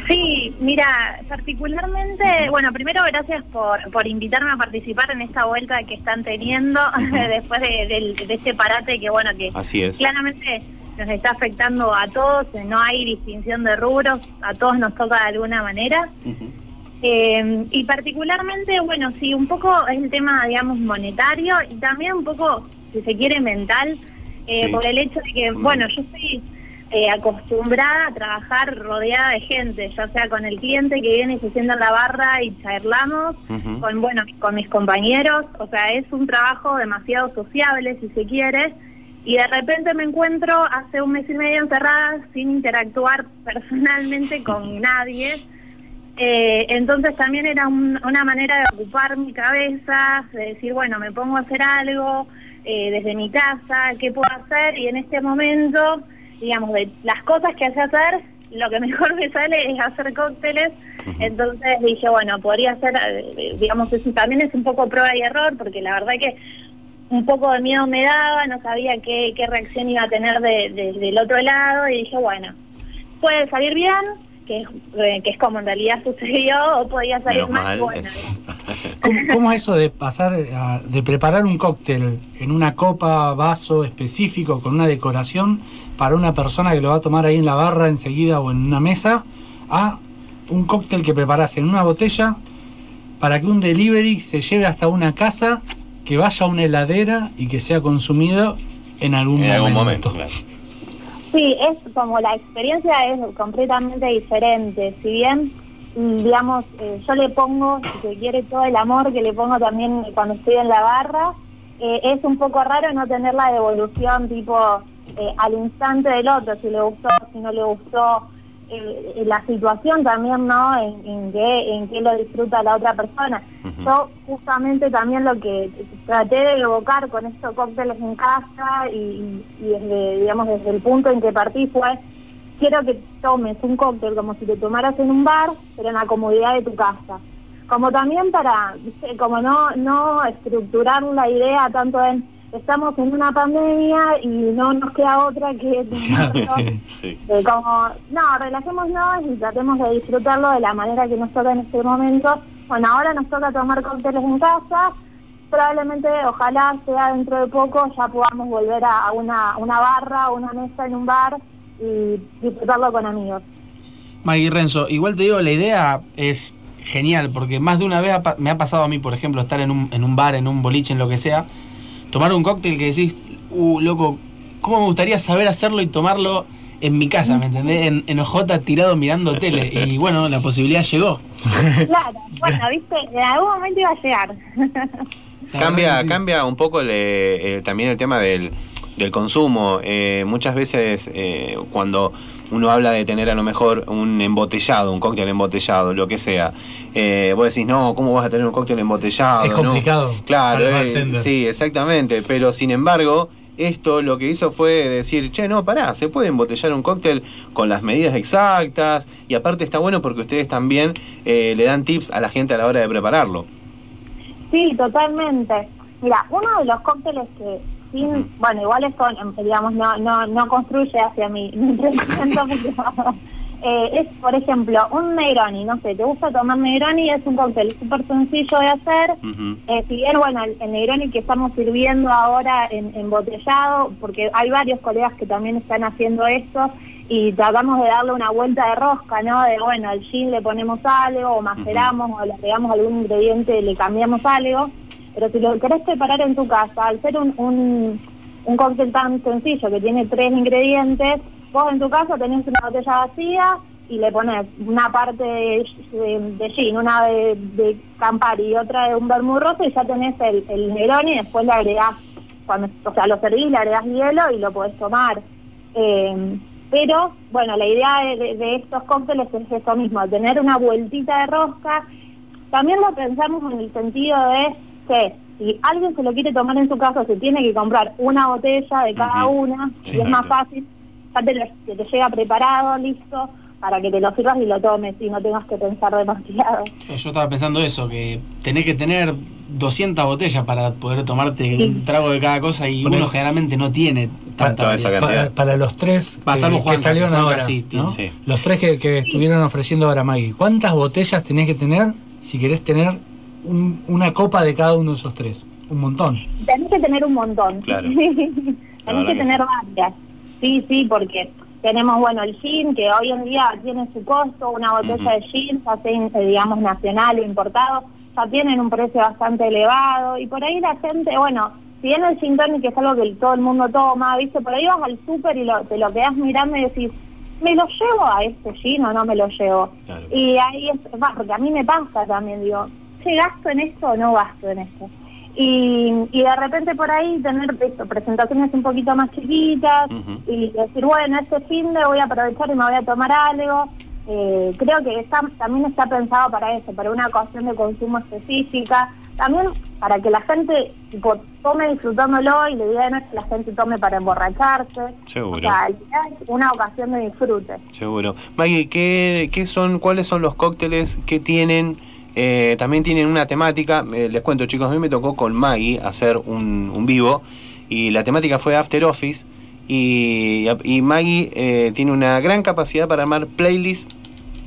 Sí, mira, particularmente, bueno, primero gracias por, por invitarme a participar en esta vuelta que están teniendo después de, del- de este parate que, bueno, que Así es. claramente nos está afectando a todos, no hay distinción de rubros, a todos nos toca de alguna manera. Eh, y particularmente, bueno, sí, un poco es el tema, digamos, monetario y también un poco, si se quiere, mental, eh, Sí. por el hecho de que, bueno, yo estoy eh, acostumbrada a trabajar rodeada de gente, ya sea con el cliente que viene y se sienta en la barra y charlamos, con, bueno, con mis compañeros, o sea, es un trabajo demasiado sociable, si se quiere, y de repente me encuentro hace un mes y medio encerrada sin interactuar personalmente con nadie. Eh, entonces también era un- una manera de ocupar mi cabeza, de decir, bueno, me pongo a hacer algo eh, desde mi casa, ¿qué puedo hacer? Y en este momento, digamos, de las cosas que hace hacer, lo que mejor me sale es hacer cócteles. Entonces dije, bueno, podría hacer, eh, digamos, eso también es un poco prueba y error, porque la verdad que un poco de miedo me daba, no sabía qué, qué reacción iba a tener de- de- del otro lado y dije, bueno, puede salir bien, que es, eh, que es como en realidad sucedió, o podía salir mal, bueno. ¿Cómo, cómo es eso de pasar, a- de preparar un cóctel en una copa, vaso específico, con una decoración para una persona que lo va a tomar ahí en la barra enseguida o en una mesa, a un cóctel que preparas en una botella para que un delivery se lleve hasta una casa, que vaya a una heladera y que sea consumido en algún En momento? algún momento, claro. Sí, es como la experiencia es completamente diferente. Si bien, mm, digamos, eh, yo le pongo, si se quiere, todo el amor que le pongo también cuando estoy en la barra, eh, es un poco raro no tener la devolución tipo eh, al instante del otro, si le gustó, si no le gustó, eh, la situación también, ¿no? En, en qué, en qué lo disfruta la otra persona. Yo justamente también lo que traté de evocar con estos cócteles en casa y, y desde, digamos, desde el punto en que partí fue, quiero que tomes un cóctel como si te tomaras en un bar, pero en la comodidad de tu casa. Como también para, como no, no estructurar la idea tanto en, estamos en una pandemia y no nos queda otra que... sí. Eh, como, no, relajémonos y tratemos de disfrutarlo de la manera que nos toca en este momento. Bueno, ahora nos toca tomar cócteles en casa. Probablemente, ojalá sea dentro de poco, ya podamos volver a, a una, una barra o una mesa en un bar y disfrutarlo con amigos. Maggie Renzo, igual te digo, la idea es genial, porque más de una vez me ha pasado a mí, por ejemplo, estar en un, en un bar, en un boliche, en lo que sea, tomar un cóctel que decís, uh, loco, ¿cómo me gustaría saber hacerlo y tomarlo en mi casa, ¿me entendés? En, en OJ tirado mirando tele. Y bueno, la posibilidad llegó. Claro, bueno, viste, en algún momento iba a llegar. Cambia, cambia un poco el, eh, eh, también el tema del, del consumo. Eh, muchas veces eh, cuando uno habla de tener a lo mejor un embotellado, un cóctel embotellado, lo que sea, eh, vos decís, no, ¿cómo vas a tener un cóctel embotellado? Es no?". complicado Claro, para el eh, sí, exactamente. Pero sin embargo, esto lo que hizo fue decir, che, no, pará, se puede embotellar un cóctel con las medidas exactas y aparte está bueno porque ustedes también eh, le dan tips a la gente a la hora de prepararlo. Sí, totalmente. Mira, uno de los cócteles que sin, bueno, igual es con, em, digamos, no, no, no construye hacia mi, mi eh, es, por ejemplo, un Negroni, no sé, te gusta tomar Negroni, es un cóctel súper sencillo de hacer, eh, si bien, bueno, el, el Negroni que estamos sirviendo ahora en embotellado, porque hay varios colegas que también están haciendo esto, y tratamos de darle una vuelta de rosca, ¿no? De, bueno, al gin le ponemos algo, o maceramos, o le pegamos algún ingrediente, le cambiamos algo, pero si lo querés preparar en tu casa, al ser un, un, un cóctel tan sencillo que tiene tres ingredientes, vos en tu casa tenés una botella vacía y le pones una parte de, de, de gin, una de, de Campari y otra de un vermouth rosa y ya tenés el, el y después le agregás, cuando, o sea, lo servís, le agregás hielo y lo podés tomar. Eh, pero, bueno, la idea de, de- estos cócteles es esto mismo, tener una vueltita de rosca. También lo pensamos en el sentido de que si alguien se lo quiere tomar en su casa, se tiene que comprar una botella de cada una y es más fácil, ya te, lo- que te llega preparado, listo, para que te lo sirvas y lo tomes y no tengas que pensar demasiado. Yo estaba pensando eso, que tenés que tener 200 botellas para poder tomarte un trago de cada cosa y uno generalmente no tiene tanta esa. Para, para los tres Va, que- Juanca, salieron ahora, sí, sí. los tres que, que estuvieron ofreciendo ahora Maggie, ¿cuántas botellas tenés que tener si querés tener un- una copa de cada uno de esos tres? Un montón. Tenés que tener un montón. Claro. Tenés que tener varias. Sí, sí, porque tenemos, bueno, el gin, que hoy en día tiene su costo, una botella de gin, ya sea, digamos, nacional o importado, ya tienen un precio bastante elevado, y por ahí la gente, bueno, si bien el gin tonic es algo que todo el mundo toma, viste, por ahí vas al súper y lo, te lo quedas mirando y decís, ¿me lo llevo a este gin o no me lo llevo? Claro. Y ahí es, va, porque a mí me pasa también, digo, ¿che, gasto en esto o no gasto en esto? Y, y de repente por ahí tener esto, presentaciones un poquito más chiquitas y decir, bueno, este fin de voy a aprovechar y me voy a tomar algo. Eh, creo que está, también está pensado para eso, para una ocasión de consumo específica. También para que la gente tipo, tome disfrutándolo y la idea no es que la gente tome para emborracharse. Seguro. O sea, es una ocasión de disfrute. Seguro. Maggie, ¿qué, qué son, ¿cuáles son los cócteles que tienen? Eh, también tienen una temática. eh, les cuento, chicos, a mí me tocó con Maggie hacer un, un vivo y la temática fue After Office. Y, y Maggie eh, tiene una gran capacidad para armar playlists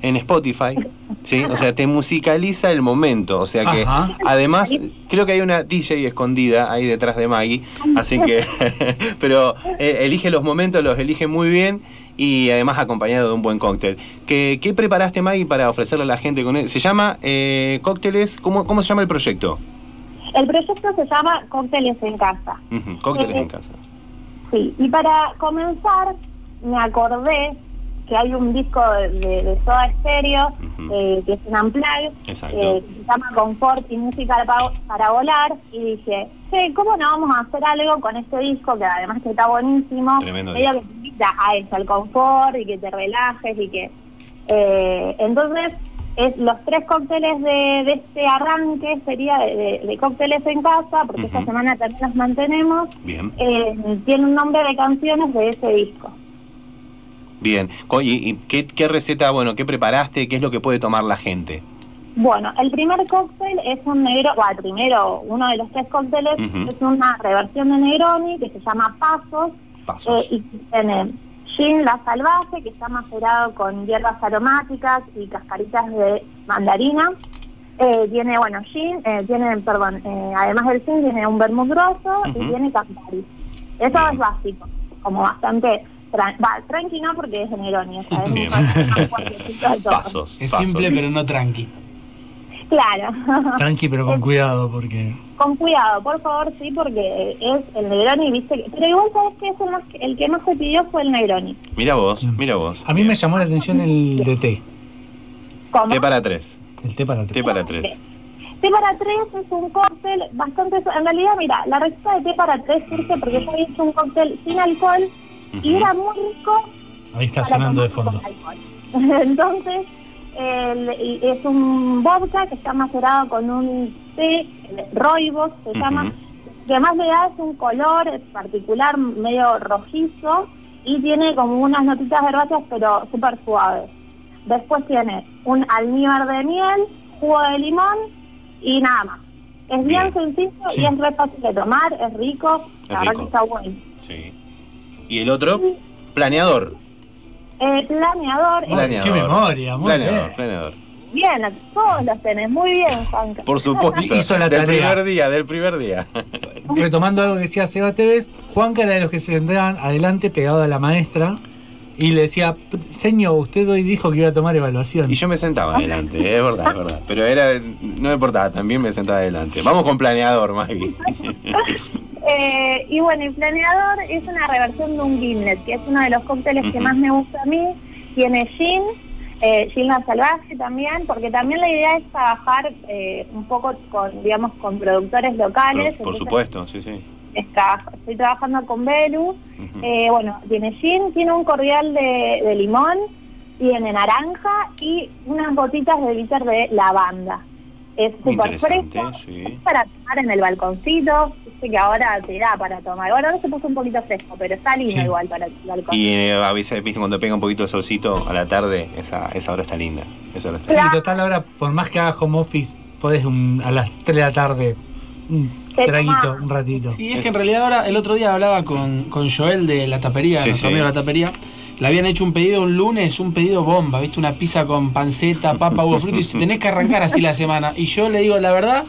en Spotify. ¿sí? O sea, te musicaliza el momento. O sea que Ajá. además creo que hay una DJ escondida ahí detrás de Maggie. Así que, pero eh, elige los momentos, los elige muy bien y además acompañado de un buen cóctel. ¿Qué, qué preparaste, Maggie, para ofrecerle a la gente con él? Se llama eh, Cócteles, ¿cómo, ¿cómo se llama el proyecto? El proyecto se llama Cócteles en Casa. Cócteles en casa. Sí, y para comenzar, me acordé que hay un disco de, de, Soda Stereo, eh, que es un Exacto. eh, que se llama Confort y Música para, para Volar, y dije, che, ¿cómo no vamos a hacer algo con este disco, que además que está buenísimo, Tremendo medio disco. que a eso, al confort, y que te relajes, y que... eh, entonces, es los tres cócteles de, de este arranque sería de, de- de cócteles en casa, porque esta semana también los mantenemos, Bien, eh, tiene un nombre de canciones de ese disco. bien. ¿Y, y qué, qué receta, bueno, qué preparaste? ¿Qué es lo que puede tomar la gente? Bueno, el primer cóctel es un negro, o el primero, uno de los tres cócteles es una reversión de Negroni que se llama Pasos, Pasos. eh, y tiene gin la salvaje que está macerado con hierbas aromáticas y cascaritas de mandarina. Eh, tiene, bueno, gin, eh, tiene, perdón, eh, además del gin tiene un vermut grosso Ujú. y tiene Campari. Eso Bien. es básico, como bastante, tran- va, tranqui no porque es de todo. Pasos. Es pasos. simple pero no tranqui. Claro. Tranqui, pero con cuidado, porque Con cuidado, por favor, sí, porque es el Negroni, viste. que- Pero igual sabes que es el, más, el que más se pidió fue el Negroni. Mira vos, mira vos. a mí me llamó la atención el de té. ¿Cómo? Té para tres. El té para Té tres. para tres. Té para tres es un cóctel bastante... En realidad, mira, la receta de té para tres surge porque yo había hecho un cóctel sin alcohol y era muy rico Ahí está sonando de fondo. Entonces, el- es un vodka que está macerado con un té, el rooibos se llama, que además le da es un color particular medio rojizo y tiene como unas notitas herbáceas pero súper suaves. Después tiene un almíbar de miel, jugo de limón y nada más. Es bien, Bien. sencillo Sí. y es re fácil de tomar, es rico, Es la verdad que está bueno. Sí. ¿Y el otro? Planeador. Eh, planeador, Planeador. qué memoria, muy planeador, bien. planeador. bien, todos los tenés, muy bien, Juanca. Por supuesto. Hizo la del tarea. primer día, del primer día. Retomando algo que decía Seba Tevez, Juanca era de los que se sentaban adelante pegado a la maestra y le decía, señor, usted hoy dijo que iba a tomar evaluación. Y yo me sentaba adelante, es verdad, es verdad. Pero era, no me importaba, también me sentaba adelante. Vamos con planeador, Maggie. Eh, y bueno, el planeador es una reversión de un gimlet, que es uno de los cócteles que más me gusta a mí. Tiene gin, eh, gin la salvaje también, porque también la idea es trabajar eh, un poco con, digamos, con productores locales. Por, supuesto, sí, sí. está- estoy trabajando con Belu. Eh, bueno, tiene gin, tiene un cordial de, de limón, tiene naranja y unas gotitas de bitter de lavanda. es súper fresco, sí. es para tomar en el balconcito, Viste que ahora te da para tomar. Ahora se puso un poquito fresco, pero está lindo Sí. igual para el balcón. Y eh, a veces, viste, cuando pega un poquito de solcito a la tarde, esa, esa hora está linda. Esa hora está Sí, total, ahora, por más que hagas home office, podés un- a las 3 de la tarde un traguito, un ratito. Sí, es que en realidad ahora, el otro día hablaba con, con Joel de la tapería, Sí, nuestro sí. amigo de la tapería. Le habían hecho un pedido un lunes, un pedido bomba, ¿viste? Una pizza con panceta, papa, huevo frito, y dice, tenés que arrancar así la semana. Y yo le digo, la verdad,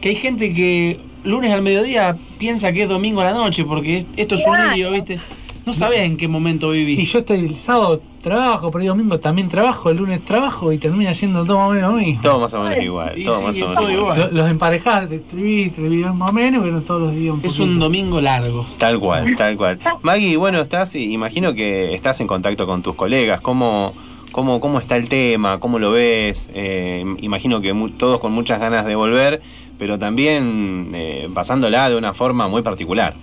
que hay gente que lunes al mediodía piensa que es domingo a la noche, porque es- esto es un lío, ¿viste? No sabés en qué momento Y vivís. yo estoy el sábado trabajo, pero el domingo también trabajo, el lunes trabajo y termina siendo todo más o menos mismo. Todo más o menos igual. Y Todo sí, más o menos todo igual. igual. Lo- Los emparejás, te escribí, escribí más o menos, pero todos los días un Es un domingo largo. Tal cual, tal cual. Maggie, bueno, estás, imagino que estás en contacto con tus colegas. ¿Cómo, cómo, cómo está el tema? ¿Cómo lo ves? Eh, imagino que mu- todos con muchas ganas de volver, pero también eh, pasándola de una forma muy particular.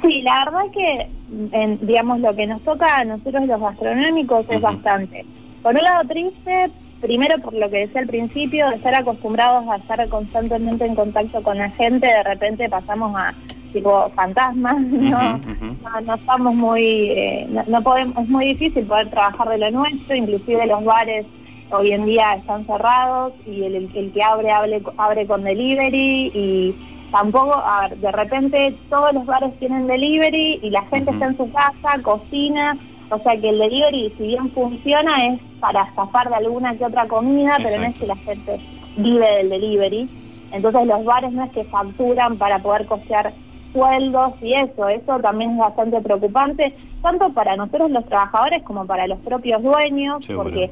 Sí, la verdad que, en, digamos, lo que nos toca a nosotros los gastronómicos es bastante. Por un lado triste, primero por lo que decía al principio, de estar acostumbrados a estar constantemente en contacto con la gente, de repente pasamos a tipo fantasmas, ¿no? No, no estamos muy, eh, no, no podemos, es muy difícil poder trabajar de lo nuestro, inclusive los bares hoy en día están cerrados y el, el- el que abre, abre abre con delivery y tampoco, a ver, de repente todos los bares tienen delivery y la gente está en su casa, cocina, o sea que el delivery si bien funciona es para zafar de alguna que otra comida, pero no es que la gente vive del delivery. Entonces los bares no es que facturan para poder costear sueldos y eso, eso también es bastante preocupante, tanto para nosotros los trabajadores como para los propios dueños, Seguro. porque,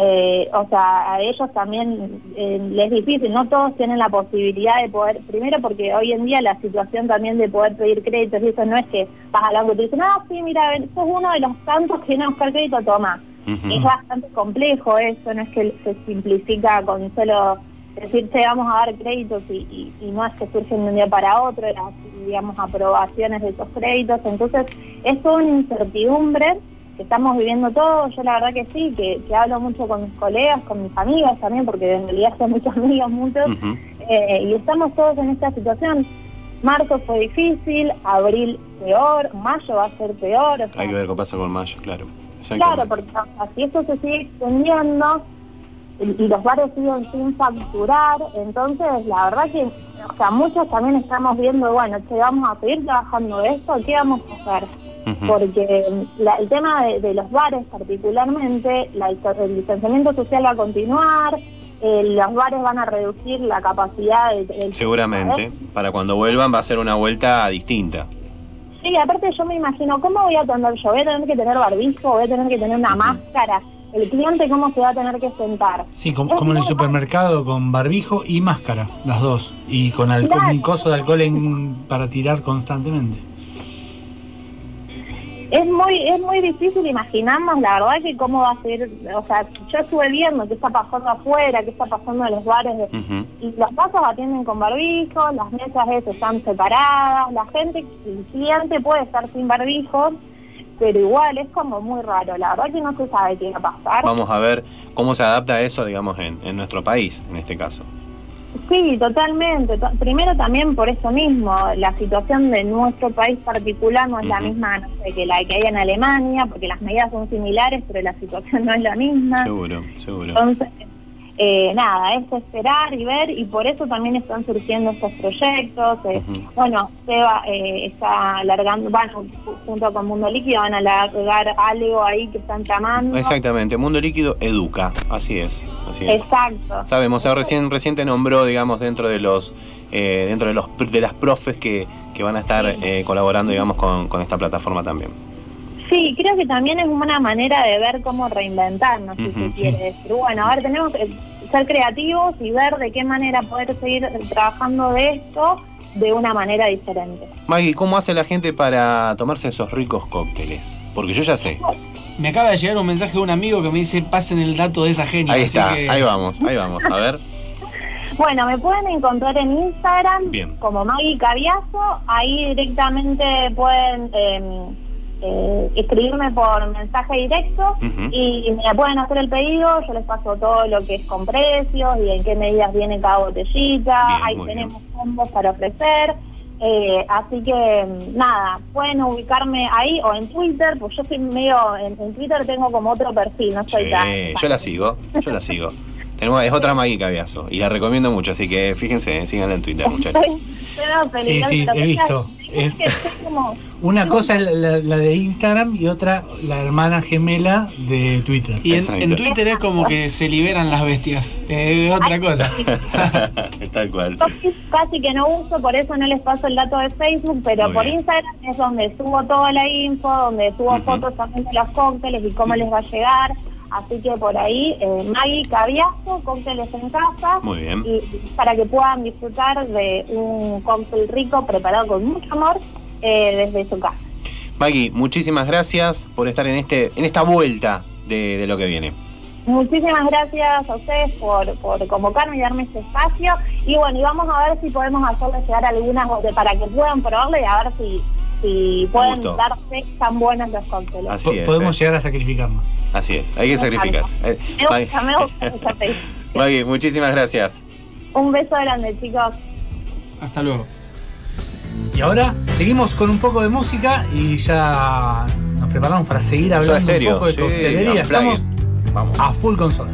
eh, o sea, a ellos también eh, les es difícil, no todos tienen la posibilidad de poder, primero porque hoy en día la situación también de poder pedir créditos y eso no es que vas al banco y te dicen, ah, sí, mira, sos uno de los tantos que viene a buscar crédito, toma. Ujú. Es bastante complejo eso, no es que se simplifica con solo decir, "Che, vamos a dar créditos y, y- y no es que surgen de un día para otro, las, digamos, aprobaciones de esos créditos. Entonces, es toda una incertidumbre que estamos viviendo todos. Yo la verdad que sí, que, que hablo mucho con mis colegas, con mis amigas también, porque en realidad son muchos amigos, muchos, eh, y estamos todos en esta situación. Marzo fue difícil, abril peor, mayo va a ser peor. o sea, Hay que ver qué pasa con Mayo, claro. Claro, porque o sea, si esto se sigue extendiendo y, y los bares siguen sin facturar, entonces la verdad que, o sea, muchos también estamos viendo, bueno, che, vamos a seguir trabajando esto, ¿qué vamos a hacer? Porque la- el tema de, de los bares particularmente, la- el distanciamiento social va a continuar, eh, los bares van a reducir la capacidad de- del... Seguramente, para cuando vuelvan va a ser una vuelta distinta. Sí, aparte yo me imagino, ¿cómo voy a atender yo? ¿Voy a tener que tener barbijo? ¿Voy a tener que tener una máscara? ¿El cliente cómo se va a tener que sentar? Sí, como en el supermercado con barbijo y máscara, las dos. Y con alcohol, Claro. un coso de alcohol en- para tirar constantemente. Es muy es muy difícil imaginarnos, la verdad, que cómo va a ser. O sea, yo estuve viendo qué está pasando afuera, qué está pasando en los bares. de- y los vasos atienden con barbijo, las mesas esas están separadas, la gente, el cliente puede estar sin barbijo, pero igual es como muy raro. La verdad que no se sabe qué va a pasar. Vamos a ver cómo se adapta eso, digamos, en, en nuestro país, en este caso. Sí, totalmente. To- Primero también por eso mismo, la situación de nuestro país particular no es la misma no sé, que la que hay en Alemania, porque las medidas son similares, pero la situación no es la misma. Seguro, seguro. Entonces, eh, nada, es esperar y ver, y por eso también están surgiendo estos proyectos. eh. Bueno, Seba eh, está alargando, bueno, ju- junto con Mundo Líquido van a alargar algo ahí que están tramando. Exactamente, Mundo Líquido educa, así es, así es. Exacto. Sabemos, recién, recién te nombró, digamos, dentro de los eh, dentro de los de las profes que, que van a estar eh, colaborando, digamos, con, con esta plataforma también. Sí, creo que también es una manera de ver cómo reinventarnos, si Ujú, se sí. quiere. Pero bueno, a ver, tenemos que ser creativos y ver de qué manera poder seguir trabajando de esto de una manera diferente. Maggie, ¿cómo hace la gente para tomarse esos ricos cócteles? Porque yo ya sé. Me acaba de llegar un mensaje de un amigo que me dice pasen el dato de esa genia. Ahí así está, que- ahí vamos, ahí vamos. A ver. Bueno, me pueden encontrar en Instagram Bien. como Maggie Caviazo. Ahí directamente pueden eh, eh, escribirme por mensaje directo y me pueden hacer el pedido, yo les paso todo lo que es con precios y en qué medidas viene cada botellita, Bien, ahí tenemos combos para ofrecer. Eh, así que nada, pueden ubicarme ahí o en Twitter, pues yo soy medio, en, en Twitter tengo como otro perfil, no soy Sí, tan... yo la sigo, yo la sigo. Tenemos, es otra Maggie Caviazo y la recomiendo mucho, así que fíjense, síganla en Twitter, muchachos. Sí, que he visto. Es, Es- que soy como... Una cosa es la, la de Instagram y otra la hermana gemela de Twitter. Y en, Twitter es como que se liberan las bestias. Es otra cosa. Tal cual. Yo casi que no uso, por eso no les paso el dato de Facebook, pero Muy por bien. Instagram es donde subo toda la info, donde subo fotos también de los cócteles y cómo les va a llegar. Así que por ahí, eh, Maggie Caviazo, cócteles en casa. Muy bien. Y para que puedan disfrutar de un cóctel rico preparado con mucho amor eh, desde su casa. Maggie, muchísimas gracias por estar en este en esta vuelta de, de lo que viene. Muchísimas gracias a ustedes por, por convocarme y darme este espacio. Y bueno, y vamos a ver si podemos hacerles llegar algunas para que puedan probarle y a ver si, si pueden darse tan buenos los cócteles. Así es, Podemos eh. llegar a sacrificarnos. Así es, hay que Me sacrificarse. Eh, Me gusta, me gusta esa fe. Maggie, muchísimas gracias. Un beso grande, chicos. Hasta luego. Y ahora seguimos con un poco de música y ya nos preparamos para seguir hablando un poco de sí, coctelería. Estamos Vamos. a full con soda.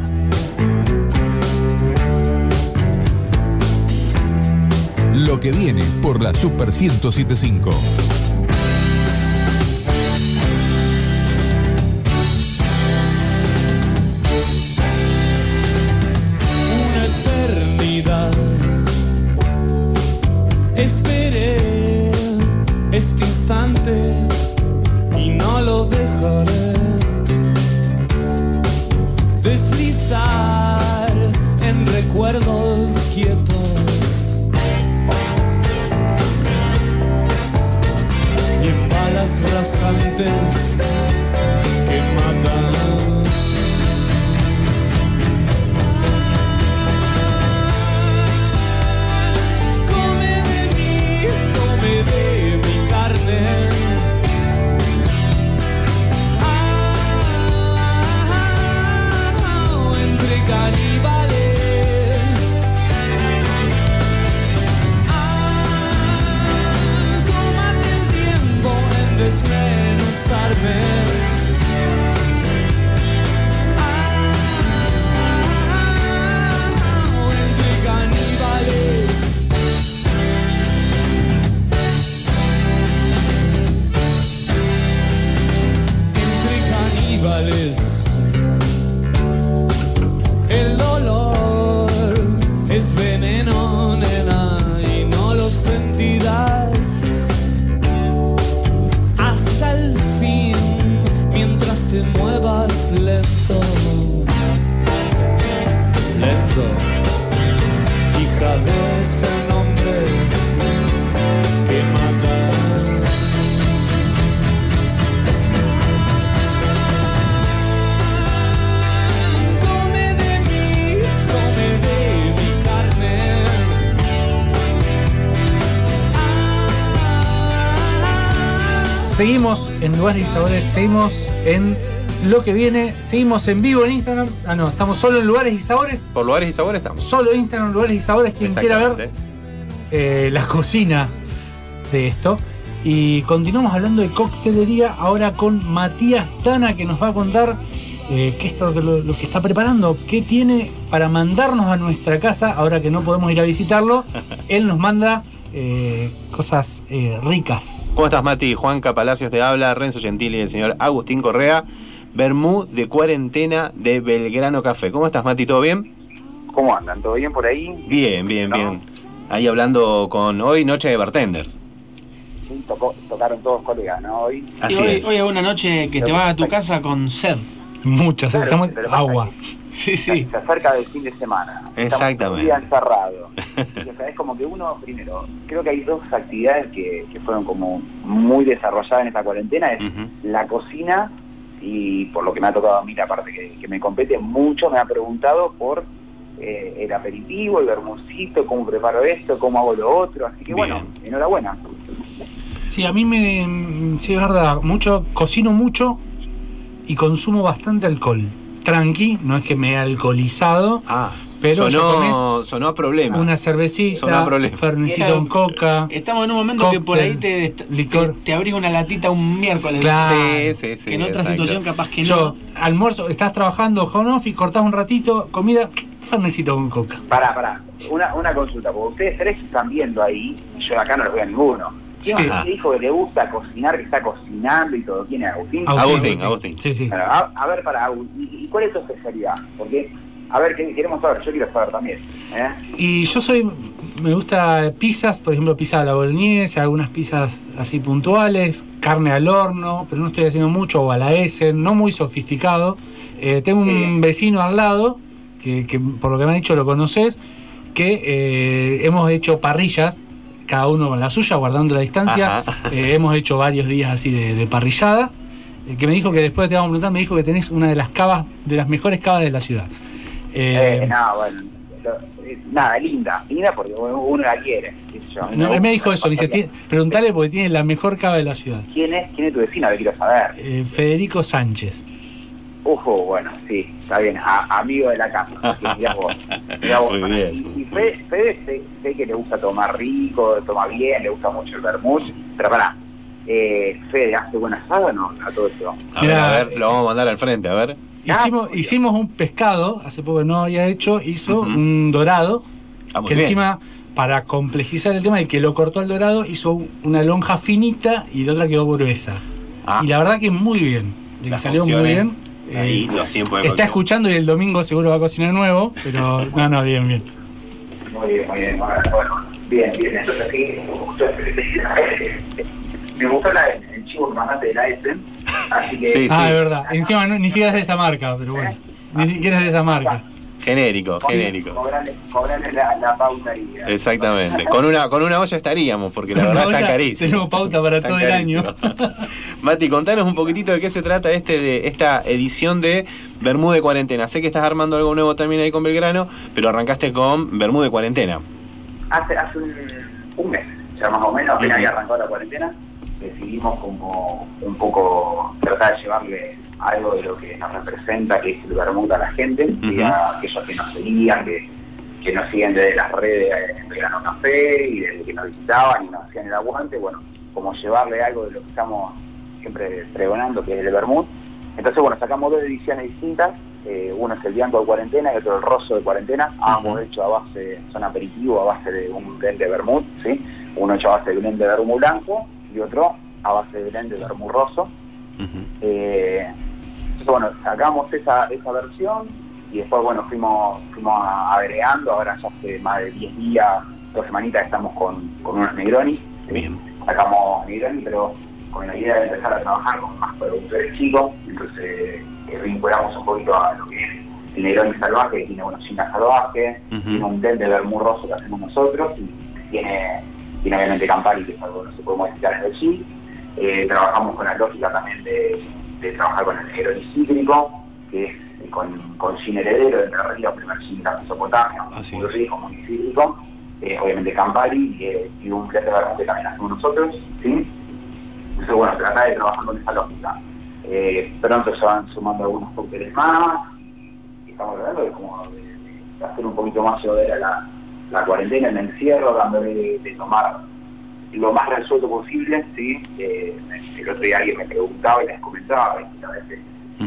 Lo que viene por la Super 1075. Seguimos en Lugares y Sabores, seguimos en lo que viene, seguimos en vivo en Instagram. Ah, no, estamos solo en Lugares y Sabores. Por lugares y sabores estamos. Solo Instagram, Lugares y Sabores. Quien quiera ver eh, la cocina de esto. Y continuamos hablando de coctelería ahora con Matías Dana que nos va a contar eh, qué es lo que está preparando, qué tiene para mandarnos a nuestra casa ahora que no podemos ir a visitarlo. Él nos manda eh, cosas eh, ricas. ¿Cómo estás, Mati? Juanca Palacios te habla, Renzo Gentili y el señor Agustín Correa. Bermú de cuarentena de Belgrano Café. ¿Cómo estás, Mati? ¿Todo bien? ¿Cómo andan? ¿Todo bien por ahí? Bien, bien, No. bien. Ahí hablando con hoy Noche de Bartenders. Sí, tocó- tocaron todos colegas, ¿no? Hoy. Así hoy, es. hoy es una noche que te vas a tu casa con sed. Muchas, Claro, estamos agua. Sí, sí. Se acerca del fin de semana. Exactamente. Estamos un día encerrado. Y, o sea, es como que uno, primero, creo que hay dos actividades que, que fueron como muy desarrolladas en esta cuarentena. Es la cocina y por lo que me ha tocado a mí, la parte que, que me compete mucho, me ha preguntado por eh, el aperitivo, el vermucito, cómo preparo esto, cómo hago lo otro. Así que bueno, enhorabuena. Sí, a mí me. Sí, es verdad. Mucho, cocino mucho y consumo bastante alcohol. Tranqui, no es que me he alcoholizado. Ah, Pero sonó, sonó a problema. Una cervecita, problema. fernecito con coca. Estamos en un momento que por ahí te, te, licor. te abrís una latita un miércoles. Claro. Sí, sí, sí. que en otra exacto. situación capaz que Yo, no. almuerzo, estás trabajando home office, cortás un ratito, comida, fernecito con coca. Pará, pará. Una, una consulta, porque ustedes tres están viendo ahí, y yo acá no los veo a ninguno. ¿Quién Sí. es el hijo que le gusta cocinar, que está cocinando y todo? ¿Quién es Agustín? Agustín, Agustín. Sí, sí. Bueno, a, a ver, para Agustín, ¿y, cuál es tu especialidad? Porque, a ver, ¿qué queremos saber? Yo quiero saber también. ¿eh? Y yo soy, me gusta pizzas, por ejemplo, pizza a la boloñesa, algunas pizzas así puntuales, carne al horno, pero no estoy haciendo mucho, o a la S, no muy sofisticado. Eh, tengo un vecino al lado, que, que por lo que me ha dicho lo conoces, que eh, hemos hecho parrillas, cada uno con la suya, guardando la distancia. Eh, hemos hecho varios días así de, de parrillada. eh, que me dijo que después te vamos a preguntar, me dijo que tenés una de las cavas, de las mejores cavas de la ciudad. Eh, Eh, nada, bueno. lo- nada, linda. Linda porque uno la quiere. yo. No, me me dijo eso, dice, pasaría. "Tiene- preguntale porque tiene la mejor cava de la ciudad. ¿Quién es, ¿Quién es tu vecino? Quiero saber. Federico Sánchez. Ojo, bueno, sí, está bien. A- amigo de la casa. Mirá vos. Mirá vos. Muy bien. Y, y Fede, Fede sé, sé que le gusta tomar rico, toma bien, le gusta mucho el vermut. Pero pará, eh, Fede, ¿hace buen asado o no? A todo eso. A ver, a ver, lo vamos a mandar al frente, a ver. Hicimos, hicimos un pescado, hace poco no había hecho, hizo un dorado, Ah, que bien. encima, para complejizar el tema y que lo cortó al dorado, hizo un- una lonja finita y la otra quedó gruesa. Ah, Y la verdad que muy bien, le salió muy bien. Ahí, Eh, los tiempos de está cocción. escuchando y el domingo seguro va a cocinar nuevo, pero no, no, bien, bien. Muy bien, muy bien. Bueno, bien, bien. Entonces, sí, me gustó, me gustó la, el chivo que mandaste de la S. Así que. Sí, Ah, es verdad. Encima no- ni siquiera es de esa marca, pero bueno. Ni siquiera es de esa marca. Genérico, genérico. Cobrarle, la, la pauta ahí. ¿eh? Exactamente. Con una, con una olla estaríamos, porque la verdad está carísimo. tenemos pauta para todo el año. Mati, contanos un poquitito de qué se trata este de esta edición de Bermú de Cuarentena. Sé que estás armando algo nuevo también ahí con Belgrano, pero arrancaste con Bermú de Cuarentena. Hace, hace un, un mes, ya más o menos, apenas Ujú. había arrancado la cuarentena, decidimos como un poco tratar de llevarle algo de lo que nos representa, que es el vermut a la gente, y a aquellos que nos seguían, que, que nos siguen desde las redes en Verano Café, y desde que nos visitaban y nos hacían el aguante, bueno, como llevarle algo de lo que estamos siempre pregonando, que es el vermut. Entonces, bueno, sacamos dos ediciones distintas, eh, uno es el Bianco de cuarentena y otro el Rosso de cuarentena, ambos hechos a base, son aperitivos a base de un blend de vermut, ¿sí? Uno hecho a base de blend de vermut blanco y otro a base de blend de vermut rosso. Eh, entonces, bueno, sacamos esa, esa versión y después, bueno, fuimos, fuimos agregando, ahora ya hace más de 10 días, dos semanitas estamos con, con unos Negroni. ¿sí? Sacamos Negroni, pero con la idea de empezar a trabajar con más productores chicos, entonces eh, vinculamos un poquito a lo que es el Negroni salvaje, que tiene china salvaje, tiene un blend de vermut rosso que hacemos nosotros y tiene, tiene obviamente Campari, que es algo que no se puede modificar en el gin. Eh, trabajamos con la lógica también de, de trabajar con el cítrico, que es eh, con, con gin heredero de Entre Ríos, primer gin de Mesopotamia, muy rico, muy cítrico. Eh, obviamente Campari eh, y un blend de que también hacemos nosotros, ¿sí? Entonces, bueno, tratar de trabajar con esa lógica. Eh, pronto se van sumando algunos cócteles más y estamos hablando de, como de, de hacer un poquito más llevadera la, la cuarentena, el encierro, dándole de, de tomar lo más resuelto posible, ¿sí? Eh, el otro día alguien me preguntaba y les comentaba, y a veces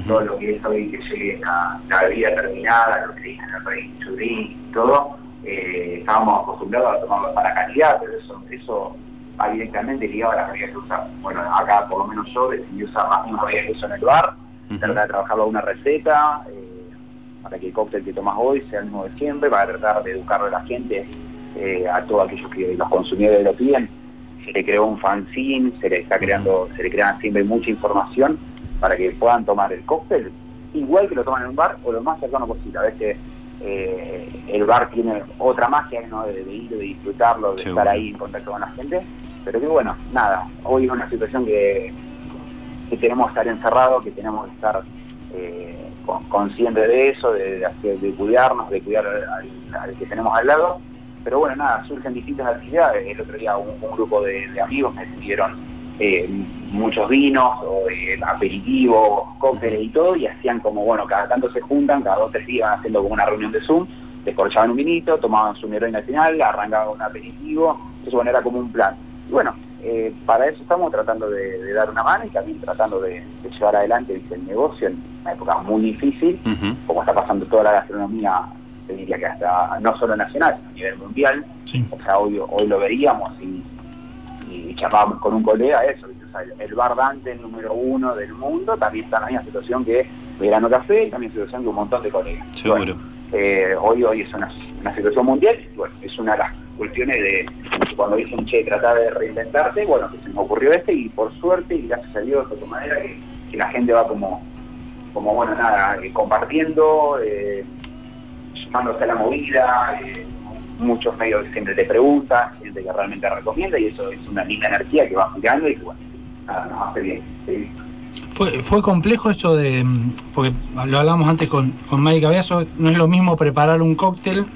todo lo que es hoy que llegue la, la bebida terminada, lo que dicen el rey chudrí, todo, eh, estábamos acostumbrados a tomarlo para calidad, pero eso, eso va directamente ligado a la bebida que usar. Bueno, acá por lo menos yo decidí usar más una bebida que uso en el bar, tratar de trabajarlo a una receta, eh, para que el cóctel que tomas hoy sea el mismo de siempre, para tratar de educarle a la gente, eh, a todos aquellos que los consumidores lo piden. Se le creó un fanzine, se le está creando, se le crean siempre mucha información para que puedan tomar el cóctel igual que lo toman en un bar o lo más cercano posible. A veces eh, el bar tiene otra magia ¿no? de, de ir, de disfrutarlo, de estar ahí en contacto con la gente. Pero que bueno, nada, hoy es una situación que, que tenemos que estar encerrados, que tenemos que estar eh, con- conscientes de eso, de, de de cuidarnos, de cuidar al, al que tenemos al lado. Pero bueno, nada, surgen distintas actividades. El otro día un, un grupo de, de amigos me decidieron eh, muchos vinos, o, eh, aperitivos, cócteles y todo, y hacían como, bueno, cada tanto se juntan, cada dos o tres días haciendo como una reunión de Zoom, descorchaban un vinito, tomaban su heroína al final, arrancaban un aperitivo, entonces bueno, era como un plan. Y bueno, eh, para eso estamos tratando de, de dar una mano y también tratando de, de llevar adelante el negocio en una época muy difícil, como está pasando toda la gastronomía, te diría que hasta no solo nacional, sino a nivel mundial. Sí. O sea, hoy, hoy lo veríamos y, y charlábamos con un colega eso, ¿viste? O sea, el, el bar Dante número uno del mundo también está en la misma situación que Verano Café y también situación que un montón de colegas. Seguro. Bueno, eh, hoy hoy es una, una situación mundial y bueno, es una de las cuestiones de cuando dicen, che, tratar de reinventarte, bueno, que se me ocurrió este y por suerte y gracias a Dios de otra manera que, que la gente va como, como bueno, nada, eh, compartiendo, eh, sumándose a la movida, eh, muchos medios siempre te preguntan, gente que realmente recomienda y eso es una linda energía que va girando y que bueno, nada, nos hace bien. ¿sí? Fue, fue complejo eso de. mm, Porque lo hablamos antes con, con Mike Cabeazo, no es lo mismo preparar un cóctel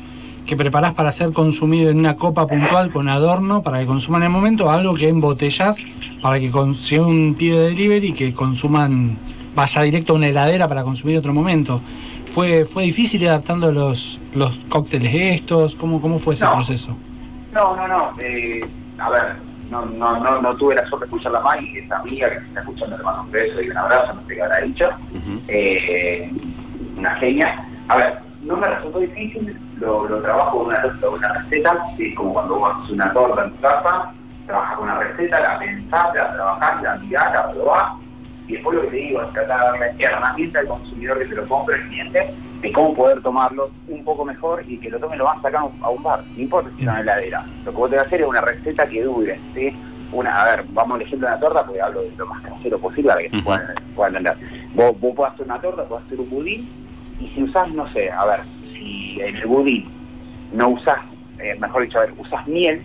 que preparás para ser consumido en una copa puntual con adorno para que consuman en el momento, algo que embotellás para que con- si es un pibe de delivery que consuman, vaya directo a una heladera para consumir otro momento. ¿Fue, fue difícil adaptando los, los cócteles estos? ¿Cómo, cómo fue ese No. proceso? No, no, no. eh, a ver, no, no, no, no tuve la suerte de escucharla más y esa amiga que me está escuchando le mando un beso y un abrazo, no sé qué habrá dicho. Eh, una genia. A ver, no me resultó difícil, lo, lo trabajo con una, una receta, que es como cuando vos haces una torta en tu casa, trabajas con una receta, la pensás, la trabajás, la mirás, la probás, después lo que te digo es tratar de darle herramienta al consumidor que te lo compre, el cliente, de cómo poder tomarlo un poco mejor y que lo tome lo van a sacar a un bar, no importa si está en la heladera. Lo que vos tenés que hacer es una receta que dure, ¿sí? Una, a ver, vamos al ejemplo de una torta, porque hablo de lo más casero posible para que se Ujú. puedan, puedan entender. Vos, vos podés hacer una torta, podés hacer un budín, y si usás, no sé, a ver, si en el budín no usás, eh, mejor dicho, a ver, usás miel,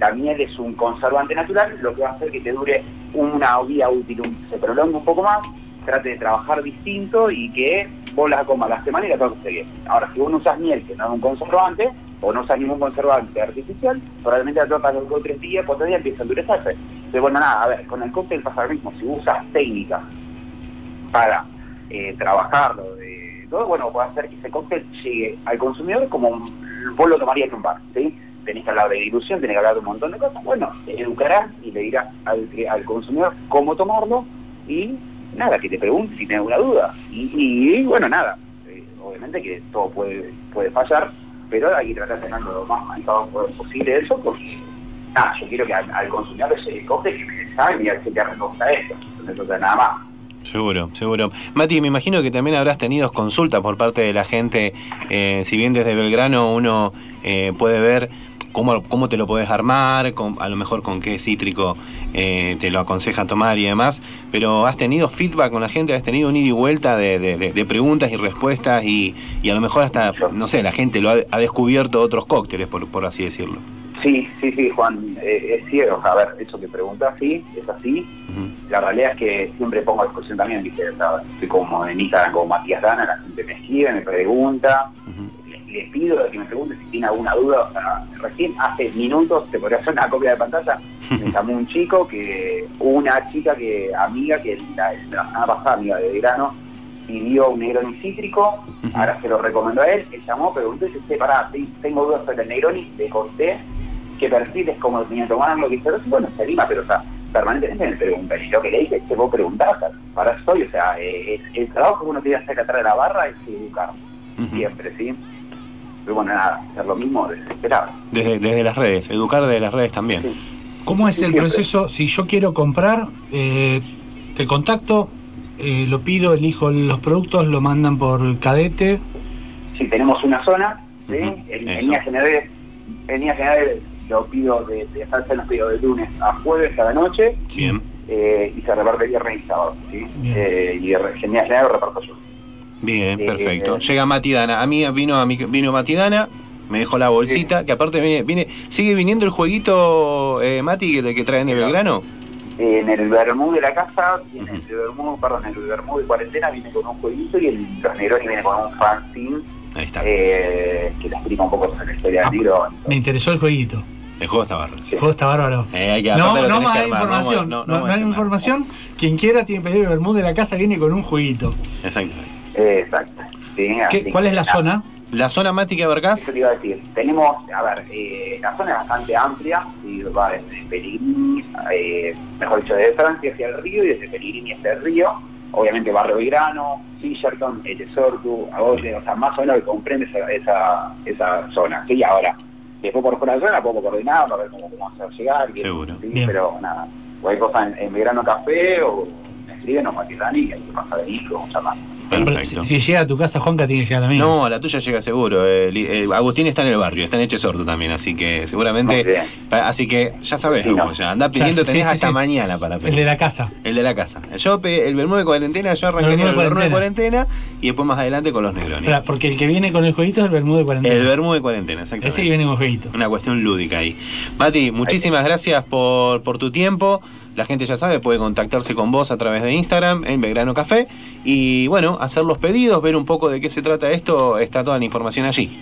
la miel es un conservante natural, lo que va a hacer que te dure una vida útil, se prolongue un poco más, trate de trabajar distinto y que vos la comas la semana y la esté bien. Ahora, si vos no usás miel, que no es un conservante, o no usás ningún conservante artificial, probablemente la torta luego de tres días, cuatro días empieza a endurecerse. Entonces, bueno, nada, a ver, con el cóctel pasa lo mismo, si usas técnicas para eh, trabajarlo, todo, bueno, puede hacer que ese cóctel llegue al consumidor como vos lo tomarías en un bar, ¿sí? Tenés que hablar de dilución, tenés que hablar de un montón de cosas. Bueno, educarás y le dirás al, al consumidor cómo tomarlo y nada, que te pregunte si tiene alguna duda. Y, y, bueno, nada, eh, obviamente que todo puede, puede fallar, pero hay que tratar de tenerlo lo más manejado posible eso porque nada, yo quiero que al, consumidor le llegue el cóctel que me sabe y al que te reconoce esto. Entonces, nada más. Seguro, seguro. Mati, me imagino que también habrás tenido consultas por parte de la gente, eh, si bien desde Belgrano uno eh, puede ver cómo, cómo te lo podés armar, con- a lo mejor con qué cítrico eh, te lo aconseja tomar y demás, pero has tenido feedback con la gente, has tenido un ida y vuelta de, de- de- de preguntas y respuestas y, y a lo mejor hasta, no sé, la gente lo ha, ha descubierto otros cócteles, por, por así decirlo. Sí, sí, sí, Juan, eh, es cierto. A ver, eso que preguntas, sí, es así. La realidad es que siempre pongo a discusión también, ¿viste? O sea, estoy como en Instagram como Matías Dana, la gente me escribe, me pregunta, les pido que me pregunten si tiene alguna duda. O sea, recién hace minutos, te podría hacer una copia de pantalla, me llamó un chico que, una chica que, amiga, que la, la semana pasada, amiga de verano, pidió un Negroni cítrico, ahora se lo recomendó a él, él llamó, preguntó y dice, pará, tengo dudas sobre el Negroni, le conté qué perfil es como tenía que tomarlo, que hizo, bueno, se anima, pero o sea, permanentemente me preguntan, y lo que le dije es que vos preguntás, para estoy, o sea, eh, el, el trabajo que uno tiene que hacer atrás de la barra es educar, siempre, ¿sí? Pero bueno, nada, hacer lo mismo desesperado. Desde, desde las redes, educar desde las redes también. Sí. ¿Cómo es Sí, el siempre. proceso? Si yo quiero comprar, eh, te contacto, eh, lo pido, elijo los productos, lo mandan por cadete. si tenemos una zona, ¿sí? Ujú, en, en líneas generales, en líneas generales lo pido de, de hacerse los pido de lunes a jueves cada noche Bien. eh, y se reparte viernes y sábado, ¿sí? Eh, y en líneas generales lo reparto yo. Bien, perfecto. eh, Llega Matidana. A mí vino, a mí, vino Matidana, me dejó la bolsita, que aparte viene, viene, sigue viniendo el jueguito eh, Mati que, que traen de. Belgrano. En el Bermú de la casa, en el Bermú, perdón, en el Bermú de cuarentena viene con un jueguito y el los Negroni viene con un fanzine Ahí está. eh, que le explica un poco sobre la historia del libro. Me interesó el jueguito. El juego está bárbaro. El juego está bárbaro. Eh, hay que- No, no más hay información. No, No, hay información. Quien quiera tiene que pedir el Bermud de la casa, viene con un jueguito. Exacto. Exacto. Sí, así ¿Qué- ¿Cuál es la zona? La zona Mati que abarcás, Eso te iba a decir. Tenemos, a ver, eh, la zona es bastante amplia, y va desde Pellegrini, eh, mejor dicho, desde Francia hacia el río y desde Pellegrini hacia el río. Obviamente Barrio Belgrano, Sillerton, Echesortu, Agote, o sea, más o menos que comprende esa, esa, esa zona. Sí, ahora, después por fuera de la zona, poco coordinar para ver cómo, cómo vamos a llegar. y- Seguro. sí, Bien. pero nada, cualquier cosa en, en Belgrano Café o me escriben o Matizani y hay que pasar de ahí, vamos a llamar. Perfecto. Si, si llega a tu casa, Juanca tiene que llegar a la mía. No, a la tuya llega seguro. eh, eh, Agustín está en el barrio, está en Echesorto también, así que seguramente. Así que ya sabes, Sí, no. Ya anda pidiendo, sí, tenés sí, hasta sí. mañana para El pedir. de la casa. El de la casa. Yo el Bermudo de cuarentena, yo arranqué El con el Bermudo de cuarentena y después más adelante con los Negronis. Espera, porque el que viene con el jueguito es el Bermud de cuarentena. El Bermudo de cuarentena, exactamente. Ese que viene con el jueguito. Una cuestión lúdica ahí. Mati, muchísimas gracias por, por tu tiempo. La gente ya sabe, puede contactarse con vos a través de Instagram en Belgrano Café. Y bueno, hacer los pedidos, ver un poco de qué se trata esto, está toda la información allí.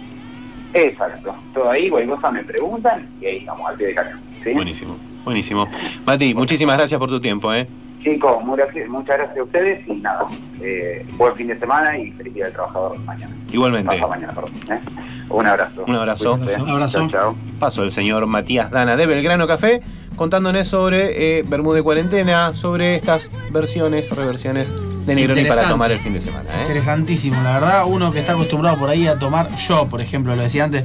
Exacto. Todo ahí, cualquier cosa me preguntan y ahí estamos al pie de cañón. ¿sí? Buenísimo, buenísimo. Mati, muchísimas gracias por tu tiempo, ¿eh? Chicos, muchas gracias a ustedes y nada, eh, buen fin de semana y feliz día del trabajador mañana. Igualmente. Pasado mañana, perdón. ¿eh? Un abrazo. Un abrazo. Cuídense. Un abrazo. Chao, chao. Paso el señor Matías Dana de Belgrano Café contándonos sobre eh, Bermuda de Cuarentena, sobre estas versiones, reversiones de Negroni para tomar el fin de semana. ¿eh? Interesantísimo, la verdad, uno que está acostumbrado por ahí a tomar, yo por ejemplo, lo decía antes,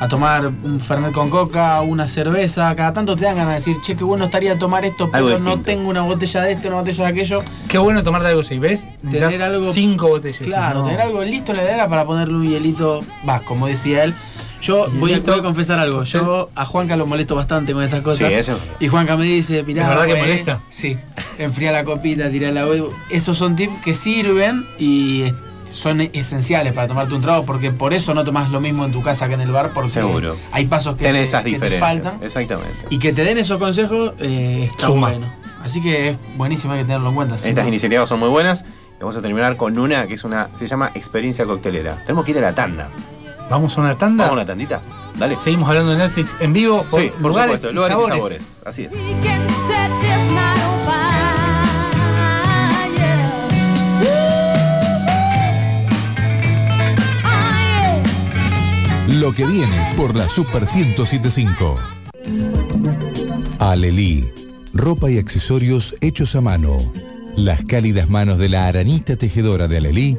a tomar un Fernet con coca, una cerveza, cada tanto te dan ganas de decir, che, qué bueno estaría tomar esto, pero no tengo una botella de esto, una botella de aquello. Qué bueno tomarte algo así, ¿ves? Necesitas algo- Cinco botellas. Claro, No. tener algo listo en la heladera para ponerle un hielito, va, como decía él. Yo voy a, Hielito. voy a confesar algo, yo a Juanca lo molesto bastante con estas cosas. Sí, eso. Y Juanca me dice, mirá, ¿De verdad que molesta? Sí, enfría la copita, tirá la Esos son tips que sirven y son esenciales para tomarte un trago porque por eso no tomas lo mismo en tu casa que en el bar porque Seguro. hay pasos que, te, esas que te faltan Exactamente. y que te den esos consejos eh, está Suma. bueno. Así que es buenísimo, hay que tenerlo en cuenta. sí. Estas iniciativas son muy buenas. Y vamos a terminar con una que es una, se llama experiencia coctelera. Tenemos que ir a la tanda. Vamos a una tanda. Vamos a una tandita. Dale. Seguimos hablando de Netflix en vivo por Sí, por lugares, supuesto, y lugares sabores. y sabores. Así es. Lo que viene por la Super 1075. Alelí. Ropa y accesorios hechos a mano. Las cálidas manos de la aranita tejedora de Alelí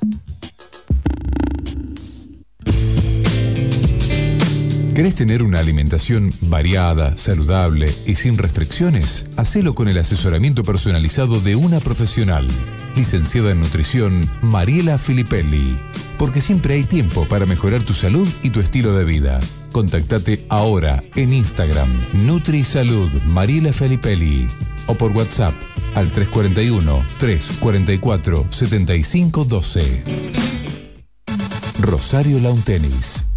¿Querés tener una alimentación variada, saludable y sin restricciones? Hacelo con el asesoramiento personalizado de una profesional. Licenciada en nutrición, Mariela Filippelli. Porque siempre hay tiempo para mejorar tu salud y tu estilo de vida. Contactate ahora en Instagram, NutriSalud Mariela Filippelli. O por WhatsApp al 341-344-7512. Rosario Lawn Tennis.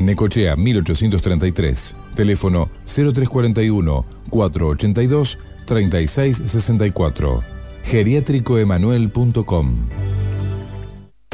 Necochea 1833. Teléfono 0341 482 3664. Geriátricoemanuel.com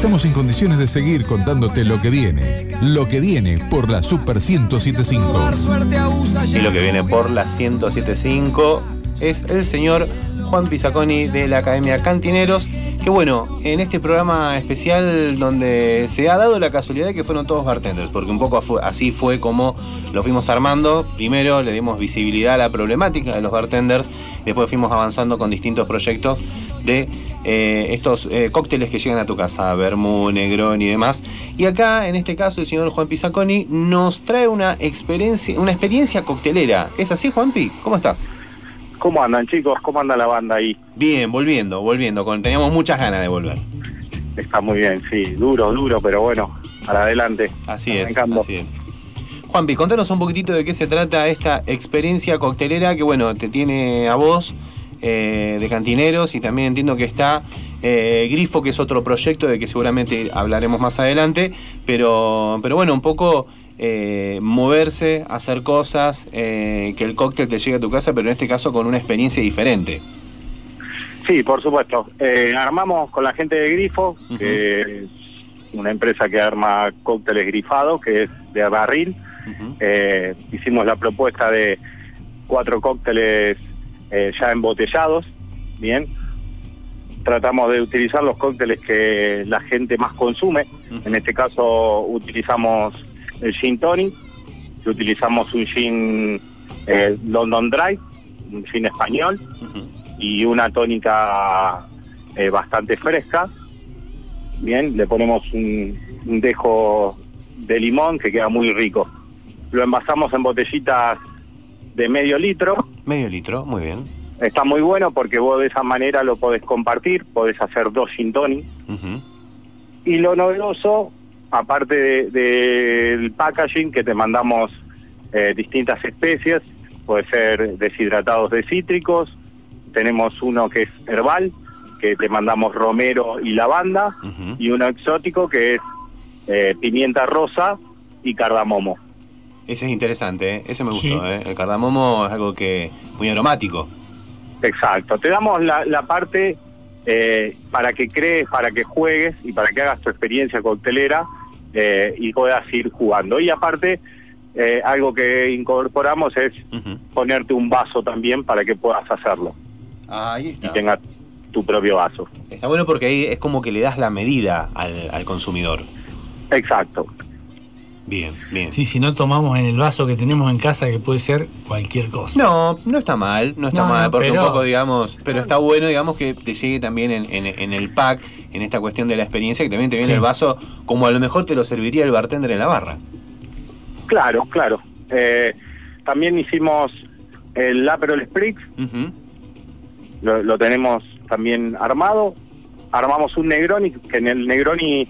Estamos en condiciones de seguir contándote lo que viene. Lo que viene por la Super 1075. Suerte a USA Y lo que viene por la 1075 es el señor Juan Pisaconi de la Academia Cantineros. Que bueno, en este programa especial donde se ha dado la casualidad de que fueron todos bartenders, porque un poco así fue como lo fuimos armando. Primero le dimos visibilidad a la problemática de los bartenders, después fuimos avanzando con distintos proyectos de eh, estos eh, cócteles que llegan a tu casa, Vermú, Negrón y demás. Y acá, en este caso, el señor Juan Pisaconi nos trae una experiencia, una experiencia coctelera. ¿Es así, Juanpi? ¿Cómo estás? ¿Cómo andan chicos? ¿Cómo anda la banda ahí? Bien, volviendo, volviendo. Con, teníamos muchas ganas de volver. Está muy bien, sí, duro, duro, pero bueno, para adelante. Así es, así es. Juanpi, contanos un poquitito de qué se trata esta experiencia coctelera que, bueno, te tiene a vos eh, de cantineros y también entiendo que está eh, Grifo, que es otro proyecto de que seguramente hablaremos más adelante, pero, pero bueno, un poco eh, moverse, hacer cosas, eh, que el cóctel te llegue a tu casa, pero en este caso con una experiencia diferente. Sí, por supuesto. Eh, armamos con la gente de Grifo, que es una empresa que arma cócteles grifados, que es de barril. Hicimos la propuesta de cuatro cócteles eh, ya embotellados, bien. Tratamos de utilizar los cócteles que la gente más consume. En este caso utilizamos el gin tonic, que utilizamos un gin eh, London Dry, un gin español, y una tónica eh, bastante fresca. Bien, le ponemos un, un dejo de limón que queda muy rico. Lo envasamos en botellitas de medio litro. Medio litro, muy bien. Está muy bueno porque vos de esa manera lo podés compartir, podés hacer dos gin tonic. Y lo novedoso, aparte de- del packaging, que te mandamos eh, distintas especies, puede ser deshidratados de cítricos, tenemos uno que es herbal, que te mandamos romero y lavanda, y uno exótico que es eh, pimienta rosa y cardamomo. Ese es interesante, ¿eh? ese me gustó. Sí. ¿eh? El cardamomo es algo que muy aromático. Exacto, te damos la, la parte eh, para que crees, para que juegues y para que hagas tu experiencia coctelera eh, y puedas ir jugando. Y aparte, eh, algo que incorporamos es ponerte un vaso también para que puedas hacerlo Ahí está. y tengas tu propio vaso. Está bueno porque ahí es como que le das la medida al, al consumidor. Exacto. Bien, bien. Sí, si no tomamos en el vaso que tenemos en casa, que puede ser cualquier cosa. No, no está mal, no está No, mal, porque pero- un poco, digamos, pero está bueno, digamos, que te llegue también en, en- en el pack, en esta cuestión de la experiencia, que también te viene Sí. el vaso como a lo mejor te lo serviría el bartender en la barra. Claro, claro. Eh, también hicimos el Aperol Spritz, lo, lo tenemos también armado. Armamos un Negroni, que en el Negroni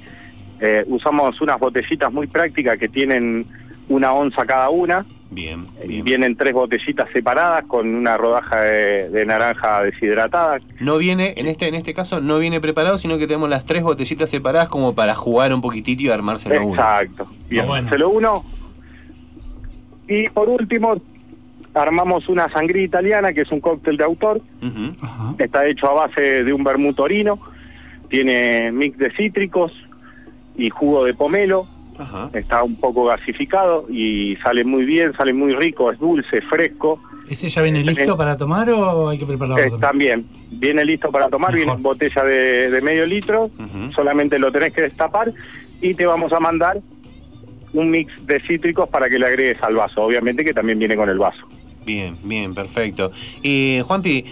eh, usamos unas botellitas muy prácticas que tienen una onza cada una, Bien, Y vienen tres botellitas separadas con una rodaja de, de naranja deshidratada. No viene, en este, en este caso, no viene preparado, sino que tenemos las tres botellitas separadas como para jugar un poquitito y armárselo uno. Exacto. Bien, bueno. se lo uno. Y por último, armamos una sangría italiana, que es un cóctel de autor. Ujú. Está hecho a base de un vermú torino. Tiene mix de cítricos y jugo de pomelo. Ajá. Está un poco gasificado y sale muy bien, sale muy rico, es dulce, fresco. ¿Ese ya viene listo para tomar o hay que prepararlo? Eh, también viene listo para tomar, viene en botella de, de medio litro, solamente lo tenés que destapar y te vamos a mandar un mix de cítricos para que le agregues al vaso, obviamente que también viene con el vaso. Bien, bien, perfecto. Y Juanpi,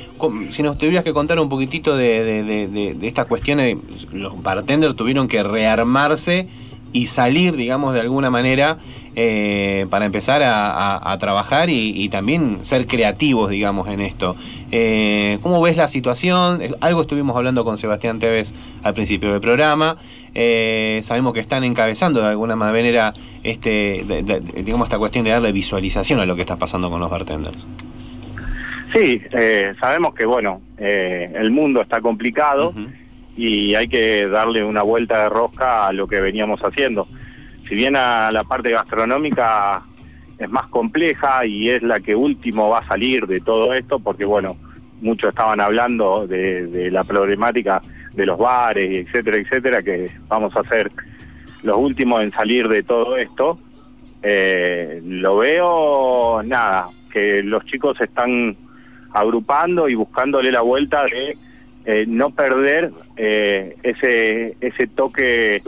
si nos tuvieras que contar un poquitito de, de, de- de- estas cuestiones, los bartenders tuvieron que rearmarse y salir, digamos, de alguna manera eh, para empezar a, trabajar y, y también ser creativos, digamos, en esto. Eh, ¿Cómo ves la situación? Algo estuvimos hablando con Sebastián Tevez al principio del programa. Eh, sabemos que están encabezando de alguna manera este, de- de- digamos, esta cuestión de darle visualización a lo que está pasando con los bartenders. Sí, eh, sabemos que bueno, eh, el mundo está complicado y hay que darle una vuelta de rosca a lo que veníamos haciendo. Si bien a la parte gastronómica es más compleja y es la que último va a salir de todo esto, porque bueno, muchos estaban hablando de, de la problemática de los bares, etcétera, etcétera, que vamos a ser los últimos en salir de todo esto. Eh, lo veo, nada, que los chicos están agrupando y buscándole la vuelta de eh, no perder eh, ese ese toque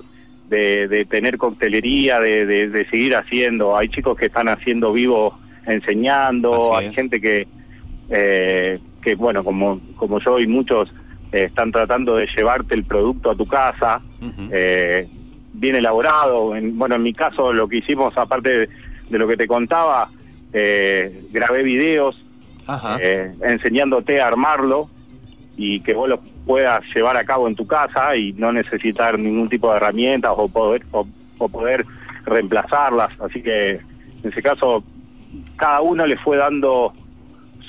de, de tener coctelería, de, de- de seguir haciendo. Hay chicos que están haciendo vivo enseñando, Así hay es. gente que, eh, que bueno, como, como yo y muchos eh, están tratando de llevarte el producto a tu casa, eh, bien elaborado. En, bueno, en mi caso lo que hicimos, aparte de, de lo que te contaba, eh, grabé videos enseñándote a armarlo y que vos lo puedas llevar a cabo en tu casa y no necesitar ningún tipo de herramientas o poder o, o poder reemplazarlas. Así que en ese caso cada uno le fue dando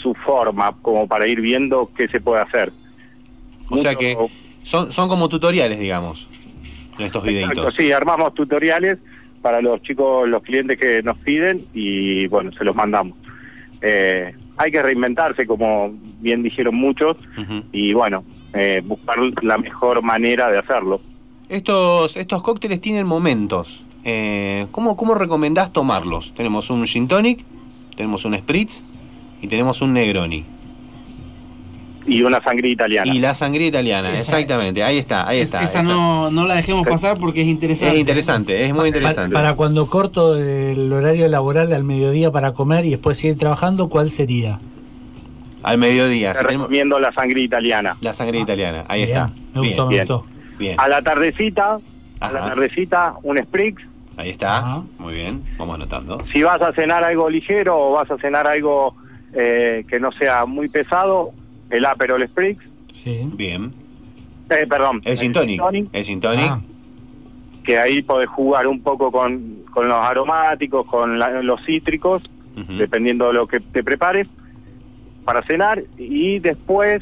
su forma como para ir viendo qué se puede hacer. O sea que son, son como tutoriales, digamos, estos Exacto, videitos. sí, armamos tutoriales para los chicos, los clientes que nos piden y bueno, se los mandamos. Eh, hay que reinventarse, como bien dijeron muchos, y bueno, eh, buscar la mejor manera de hacerlo. Estos, estos cócteles tienen momentos. Eh, ¿cómo, ¿Cómo recomendás tomarlos? Tenemos un gin tonic, tenemos un spritz y tenemos un negroni. Y una sangría italiana. Y la sangría italiana, exactamente. Ahí está, ahí está. Esa no, no la dejemos pasar porque es interesante. Es interesante, es muy interesante. Para cuando corto el horario laboral al mediodía para comer y después seguir trabajando, ¿cuál sería? Al mediodía. Te si tenemos- recomiendo la sangría italiana. La sangría italiana, ahí Bien, está. me Bien, gustó, me bien, gustó. Bien, A la tardecita, a la tardecita, un Spriggs. ahí está. Muy bien, vamos anotando. Si vas a cenar algo ligero o vas a cenar algo eh, que no sea muy pesado, el Aperol Spriggs. Bien. Eh, perdón. El gin tonic. El gin tonic. que ahí podés jugar un poco con, con los aromáticos, con la- los cítricos, dependiendo de lo que te prepares para cenar y después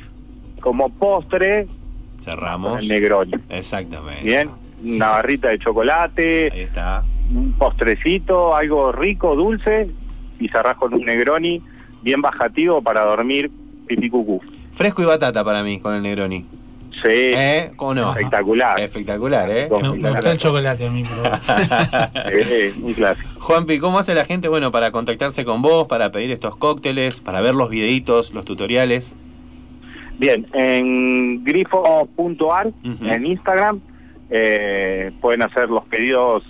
como postre Cerramos. el Negroni. Exactamente. Bien, una barrita de chocolate, Ahí está. un postrecito, algo rico, dulce y cerrás con un Negroni bien bajativo para dormir pipí cucú. Fresco y batata para mí con el Negroni. Sí. ¿Eh? ¿Cómo no? Espectacular. Espectacular, ¿eh? Me, me gustó el chocolate a mí. pero- Sí, un clásico. Juanpi, ¿cómo hace la gente bueno para contactarse con vos, para pedir estos cócteles, para ver los videitos, los tutoriales? Bien, en grifo.ar, en Instagram, eh, pueden hacer los pedidos.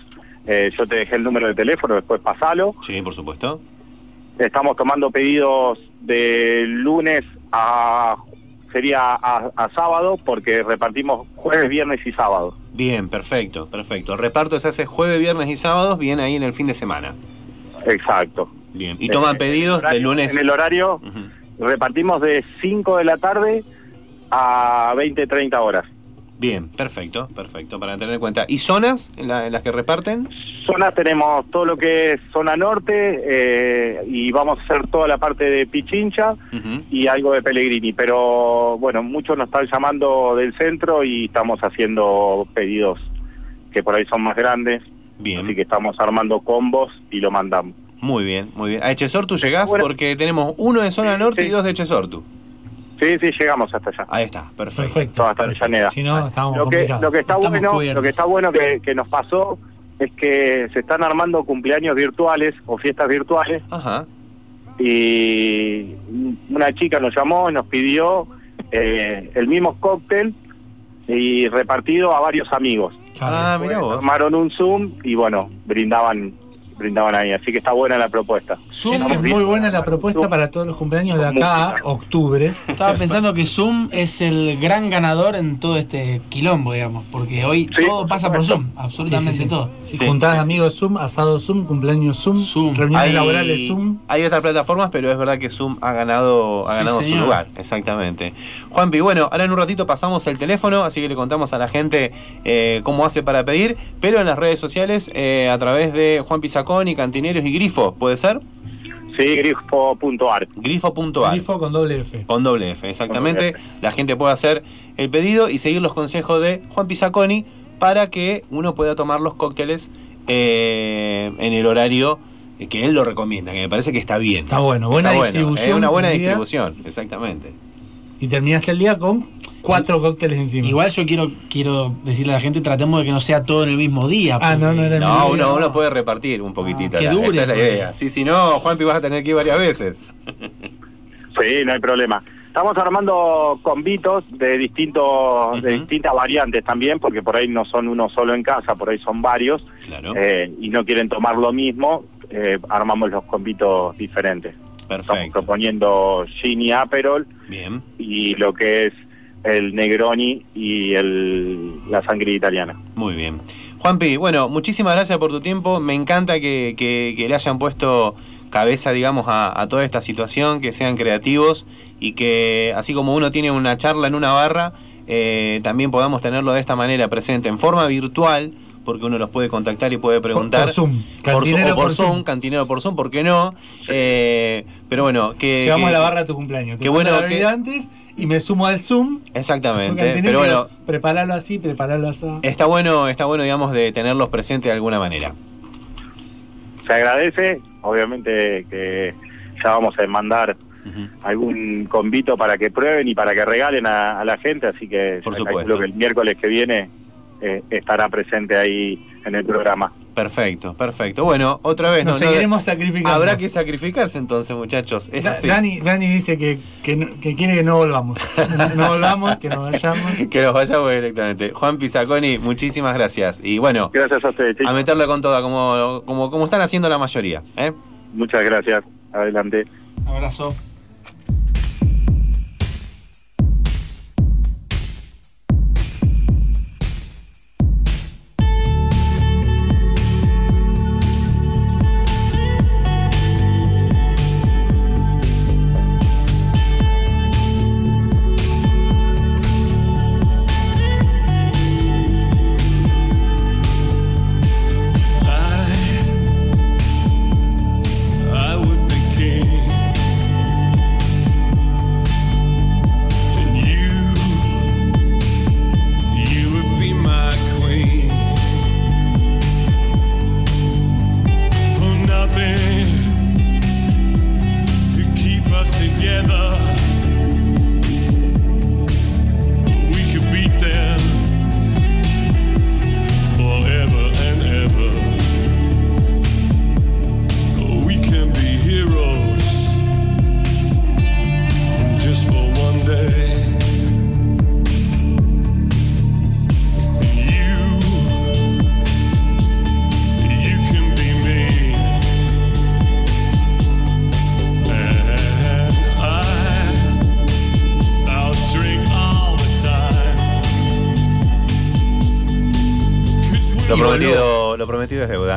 eh, yo te dejé el número de teléfono, después pasalo. Sí, por supuesto. Estamos tomando pedidos de lunes a sería a, a sábado porque repartimos jueves, viernes y sábado. Bien, perfecto, perfecto. El reparto se hace jueves, viernes y sábados, bien ahí en el fin de semana. Exacto. Bien. Y toman Eh, pedidos en el horario- de lunes. En el horario repartimos de 5 de la tarde a 20, 30 horas. Bien, perfecto, perfecto, para tener en cuenta. ¿Y zonas en, la- en las que reparten? Zona tenemos todo lo que es zona norte eh, y vamos a hacer toda la parte de Pichincha y algo de Pellegrini, pero bueno, muchos nos están llamando del centro y estamos haciendo pedidos que por ahí son más grandes, Bien. así que estamos armando combos y lo mandamos. Muy bien, muy bien. A Echesortu llegás Bueno. porque tenemos uno de zona norte y dos de Echesortu. Sí, sí, llegamos hasta allá. Ahí está, perfecto. Perfecto. Hasta Avellaneda. Si no, estábamos lo que, lo que está Estamos bueno, cubiertos. lo que está bueno que, que nos pasó es que se están armando cumpleaños virtuales o fiestas virtuales Ajá. y una chica nos llamó y nos pidió eh, el mismo cóctel y repartido a varios amigos. Ah, mira vos. Armaron un Zoom y bueno, brindaban brindaban ahí, así que está buena la propuesta. Zoom Es muy buena la propuesta para todos los cumpleaños de acá a octubre. Estaba pensando que Zoom es el gran ganador en todo este quilombo, digamos, porque hoy Sí, todo pasa por. Zoom, absolutamente Sí, sí, sí. todo. Si Sí, juntás sí, sí. amigos Zoom, asado Zoom, cumpleaños Zoom, Zoom. reuniones laborales Zoom. hay otras plataformas, pero es verdad que Zoom ha ganado, ha Sí, ganado su lugar. Exactamente. Juanpi, bueno, ahora en un ratito pasamos el teléfono, así que le contamos a la gente eh, cómo hace para pedir, pero en las redes sociales eh, a través de Juan Pizaconi, Cantineros y Grifo, ¿puede ser? Sí, grifo.ar. Grifo.ar. Grifo con doble F. Con doble F, exactamente. La gente puede hacer el pedido y seguir los consejos de Juan Pizaconi para que uno pueda tomar los cócteles eh, en el horario que él lo recomienda, que me parece que está bien. Está bueno, buena Está bueno, distribución Es una buena distribución, exactamente. Y terminaste el día con cuatro cócteles encima. Igual yo quiero quiero decirle a la gente, tratemos de que no sea todo en el mismo día. Ah, no, no era el No, mismo uno, día. uno puede repartir un poquitito. que la- dure, esa es la porque- idea. Sí, si no, Juanpi vas a tener que ir varias veces. Sí, no hay problema. Estamos armando convitos de distintos de distintas variantes también, porque por ahí no son uno solo en casa, por ahí son varios, Claro. eh, y no quieren tomar lo mismo, eh, armamos los convitos diferentes. Estamos Perfecto. proponiendo gin y aperol Bien. y lo que es el Negroni y el, la sangre italiana. Muy bien. Juanpi, bueno, muchísimas gracias por tu tiempo. Me encanta que, que- que le hayan puesto cabeza, digamos, a, a toda esta situación, que sean creativos y que, así como uno tiene una charla en una barra, eh, también podamos tenerlo de esta manera presente, en forma virtual, porque uno los puede contactar y puede preguntar. por Zoom. Por, Cantinero o por por Zoom, Zoom. cantinero por Zoom, ¿por qué no? Eh, pero bueno, que... Llegamos que- a la barra de tu cumpleaños. Mando bueno que- antes y me sumo al Zoom. Exactamente, pero bueno, Prepararlo así, prepararlo así. está bueno, está bueno, digamos, de tenerlos presentes de alguna manera. Se agradece, obviamente que ya vamos a mandar algún convito para que prueben y para que regalen a, a la gente, así que Por supuesto. calculo que el miércoles que viene eh, estará presente ahí en el programa. Perfecto, perfecto. Bueno, otra vez, Nos no, no- seguiremos sacrificando. habrá que sacrificarse entonces, muchachos. Es Da- así. Dani, Dani dice que, que, no- que quiere que no volvamos. No, no volvamos, que nos vayamos. Que nos vayamos directamente. Juan Pizaconi, muchísimas gracias. Y bueno, Gracias a ustedes, chicos. a meterle con toda, como, como, como están haciendo la mayoría. ¿eh? Muchas gracias. Adelante. Abrazo.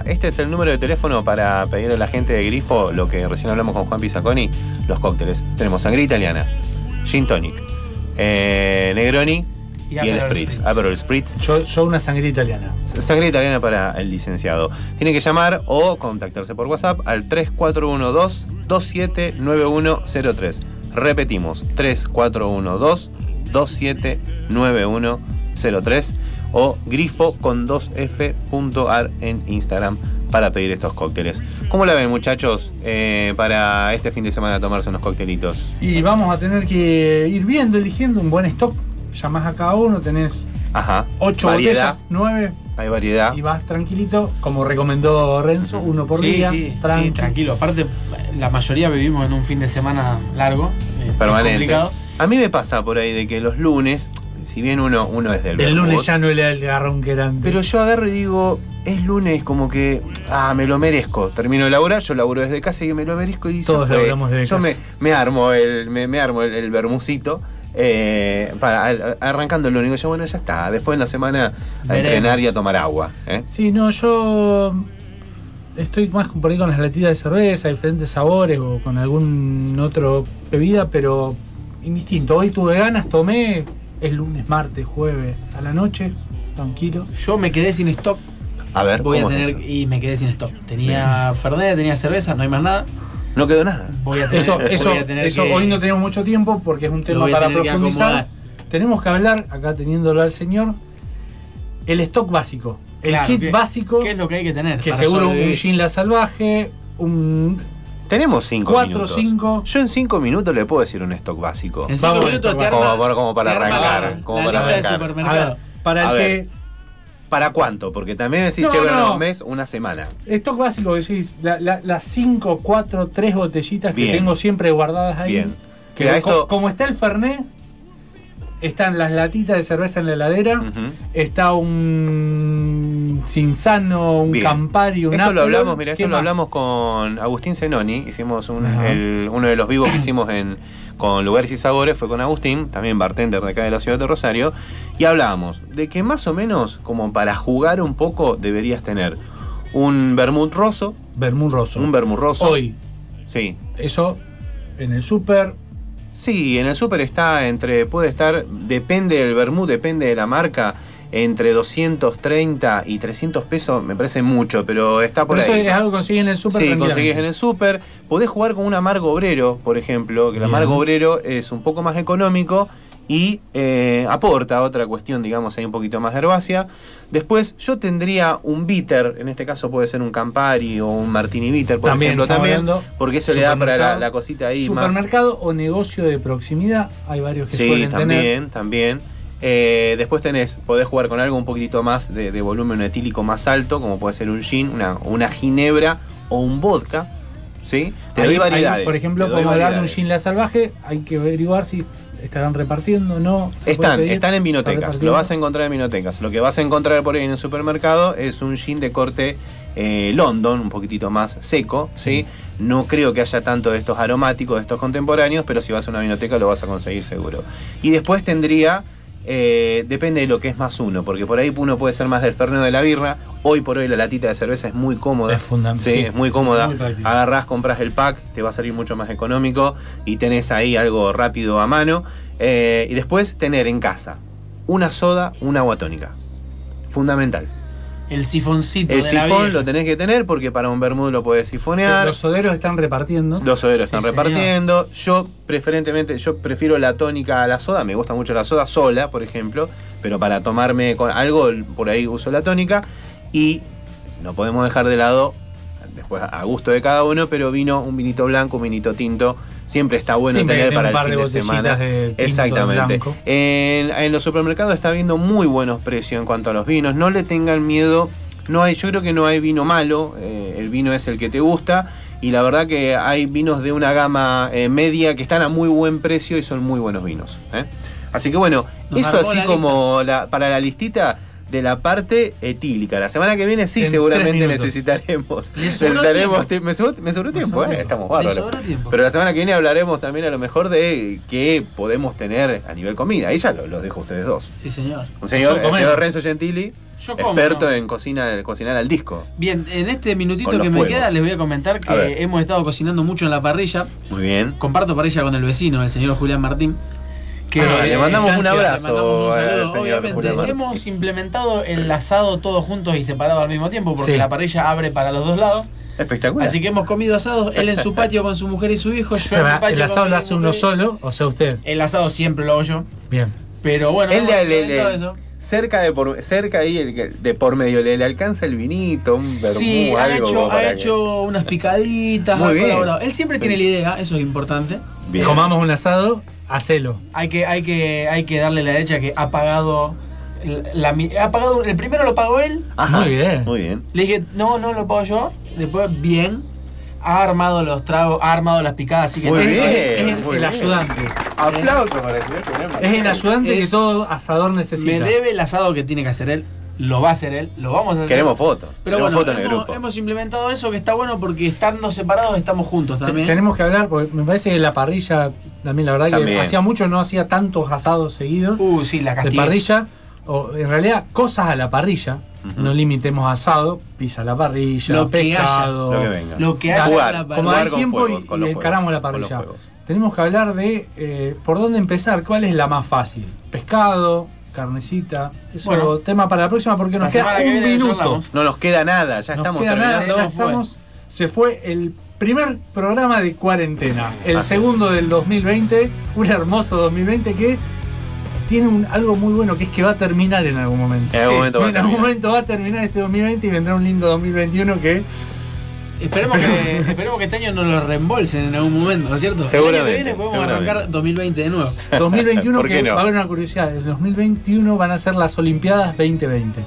Este es el número de teléfono para pedirle a la gente de Grifo lo que recién hablamos con Juan Pizaconi, los cócteles. Tenemos sangre italiana, gin tonic, eh, Negroni y, Y el Spritz. Spritz. Aperol Spritz. Yo, yo una sangría italiana. Sangre italiana para el licenciado. Tiene que llamar o contactarse por WhatsApp al 3412-279103. Repetimos, 3412-279103 o grifo con 2f.ar en Instagram para pedir estos cócteles. ¿Cómo la ven muchachos eh, para este fin de semana tomarse unos coctelitos? Y vamos a tener que ir viendo, eligiendo un buen stock. Llamás a cada uno, tenés Ajá. 8 Variedad. botellas, 9 Hay variedad. y vas tranquilito, como recomendó Renzo, uno por sí, día. sí, tranqui. sí, tranquilo. Aparte, la mayoría vivimos en un fin de semana largo. eh, permanente. complicado. A mí me pasa por ahí de que los lunes, si bien uno, uno es del El lunes ya no era el garrón que era antes. Pero yo agarro y digo, es lunes como que, ah, me lo merezco. Termino de laburar, yo laburo desde casa y me lo merezco y Todos fue. laburamos desde Yo casa. me, me armo el, me, me armo el, el bermucito. eh, para, a- arrancando el lunes, digo yo, bueno, ya está. Después en la semana a Veremos. entrenar y a tomar agua. ¿eh? Sí, no, yo estoy más por ahí con las latitas de cerveza, diferentes sabores o con algún otro bebida, pero indistinto. Hoy tuve ganas, tomé, es lunes, martes, jueves, a la noche, tranquilo. Yo me quedé sin stock. A ver, Voy a ¿cómo es tener eso? y me quedé sin stock. Tenía Fernet, tenía cerveza, no hay más nada. No quedó nada. Voy a tener, Eso, voy eso, a tener eso que- hoy no tenemos mucho tiempo porque es un tema para que profundizar. Tenemos que hablar, acá teniéndolo al señor, el stock básico. El Claro, kit ¿qué- básico. ¿Qué es lo que hay que tener? Que seguro un gin la salvaje, un Tenemos cinco Cuatro, minutos. cinco. Yo en cinco minutos le puedo decir un stock básico. En cinco Vamos, minutos te como, arma, para- como para te arma arrancar. la- como la para lista de arrancar. A ver, para el ver. que ¿Para cuánto? Porque también me decís, No, che, pero no. no, un mes, una semana. Stock básico, decís, la- la- las 5, 4, 3 botellitas que tengo siempre guardadas ahí. Bien. Que Mira, co- esto- como está el Fernet, están las latitas de cerveza en la heladera, está un Cinzano, un Bien. Campari, un Esto lo hablamos, mira, ¿qué esto lo más? hablamos con Agustín Zenoni, hicimos un- el- uno de los vivos que hicimos en, con Lugares y Sabores, fue con Agustín, también bartender de acá de la ciudad de Rosario, y hablábamos de que más o menos, como para jugar un poco, deberías tener un vermut roso, Vermut roso. un vermut roso. Hoy, Sí. eso en el súper, Sí, en el súper está entre, puede estar, depende del vermut, depende de la marca, entre 230 y 300 pesos, me parece mucho, pero está por por eso ahí. es algo que consigues en el súper Sí, conseguís en el súper. Podés jugar con un amargo obrero, por ejemplo, que el amargo obrero es un poco más económico y eh, aporta otra cuestión, digamos, ahí un poquito más de herbácea. Después yo tendría un bitter, en este caso puede ser un Campari o un Martini bitter, por También, ejemplo, también, porque eso le da para la, cosita ahí más. Supermercado o negocio de proximidad, hay varios que Sí, suelen también, tener. también. Eh, después tenés, podés jugar con algo un poquitito más de, de volumen etílico más alto, como puede ser un gin, una, una ginebra o un vodka. ¿Sí? Te Ahí- doy variedades. por ejemplo, como hablar de un gin la salvaje, hay que averiguar si estarán repartiendo no. Están, están en vinotecas, lo vas a encontrar en vinotecas. Lo que vas a encontrar por ahí en el supermercado es un gin de corte eh, London, un poquitito más seco, ¿sí? No creo que haya tanto de estos aromáticos, de estos contemporáneos, pero si vas a una vinoteca lo vas a conseguir seguro. Y después tendría, eh, depende de lo que es más uno, porque por ahí uno puede ser más del fernet o de la birra. Hoy por hoy la latita de cerveza es muy cómoda. Es fundamental. Sí, es muy cómoda. Muy. Agarrás, compras el pack, te va a salir mucho más económico y tenés ahí algo rápido a mano. Eh, y después tener en casa una soda, una agua tónica. Fundamental. El sifoncito El de sifón lo tenés que tener porque para un vermut lo podés sifonear. Los soderos están repartiendo. Los soderos Sí, están señor. repartiendo. Yo preferentemente, yo prefiero la tónica a la soda. Me gusta mucho la soda sola, por ejemplo. Pero para tomarme con algo, por ahí uso la tónica. Y no podemos dejar de lado, después a gusto de cada uno, pero vino un vinito blanco, un vinito tinto. Siempre está bueno Siempre tener para el un fin par de, de semana. botellitas de tinto Exactamente. En, en los supermercados está habiendo muy buenos precios en cuanto a los vinos. No le tengan miedo. No hay, yo creo que no hay vino malo. eh, el vino es el que te gusta. Y la verdad que hay vinos de una gama eh, media que están a muy buen precio y son muy buenos vinos. ¿eh? Así que bueno, Nos eso así la como la, para la listita de la parte etílica. La semana que viene sí En seguramente necesitaremos. Necesitaremos me, sobró, me sobró Me tiempo, sobró eh, estamos bárbaros. Pero la semana que viene hablaremos también a lo mejor de qué podemos tener a nivel comida. Ahí ya lo- los dejo a ustedes dos. Sí, señor. Un señor, el señor Renzo Gentili, Yo como. experto ¿no? en cocina, cocinar al disco. Bien, en este minutito que me fuegos. queda les voy a comentar A que hemos estado cocinando mucho en la parrilla. Muy bien. Comparto parrilla con el vecino, el señor Julián Martín. Que Ah, le mandamos un abrazo le mandamos un al saludo. señor Obviamente, hemos implementado el asado todos juntos y separados al mismo tiempo, porque Sí. la parrilla abre para los dos lados. Espectacular. Así que hemos comido asados, él en su patio con su mujer y su hijo, yo en mi Espera, patio ¿El asado lo hace uno solo? O sea, usted. El asado siempre lo hago yo. Bien. Pero bueno, Él hemos le- le- implementado le- eso. cerca de por cerca ahí el- de por medio le, le alcanza el vinito, un vermú, Sí, ha algo hecho, ha que- hecho unas picaditas, Muy ha bien. colaborado. Él siempre tiene la idea, eso es importante. Bien. Comamos un asado, hacelo. Hay que, hay que, hay que darle la derecha que ha pagado. La, mi- ha pagado, el primero lo pagó él. Ajá, Muy bien. Muy bien. Le dije, no, no lo pago yo. Después, bien. Ha armado los tragos, ha armado las picadas, así que Muy es- bien. es- Es el, muy el bien. ayudante. Aplauso para el señor. Es el ayudante Es- que todo asador me necesita. debe el asado que tiene que hacer él. Lo va a hacer él, lo vamos a hacer. Queremos fotos. Pero Queremos bueno, fotos en el hemos, grupo. hemos implementado eso que está bueno porque estando separados estamos juntos también. Tenemos que hablar, porque me parece que la parrilla, también la verdad También. que hacía mucho, no hacía tantos asados seguidos Uh, sí, la de castilla. parrilla, o en realidad cosas a la parrilla. No limitemos asado, pizza a la parrilla, Lo que pescado. Lo que venga. Lo que haya Jugar, la Como hay tiempo fuegos, y, encaramos la parrilla. Tenemos que hablar de eh, por dónde empezar, cuál es la más fácil. Pescado, carnecita. Eso Bueno. tema para la próxima porque nos queda que un minuto. No nos queda nada, ya Nos estamos queda nada, ya Se fue. estamos. Se fue el primer programa de cuarentena, el segundo del 2020, un hermoso 2020 que tiene un, algo muy bueno que es que va a terminar en algún momento. En algún momento va a en algún terminar. momento va a terminar este 2020 y vendrá un lindo 2021 que Esperemos que, esperemos que este año nos lo reembolsen en algún momento, ¿no es cierto? Seguramente, El año que viene podemos arrancar 2020 de nuevo. 2021 ¿Por qué que no? va a haber una curiosidad, el 2021 van a ser las Olimpiadas 2020.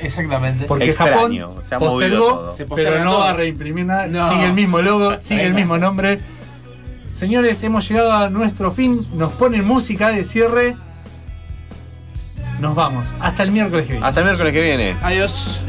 Exactamente. Porque Extraño, Japón se ha movido postergó, todo. Se pero no todo. va a reimprimir nada. No. Sigue el mismo logo, sigue el mismo nombre. Señores, hemos llegado a nuestro fin. Nos ponen música de cierre. Nos vamos. Hasta el miércoles que viene. Hasta el miércoles que viene. Adiós.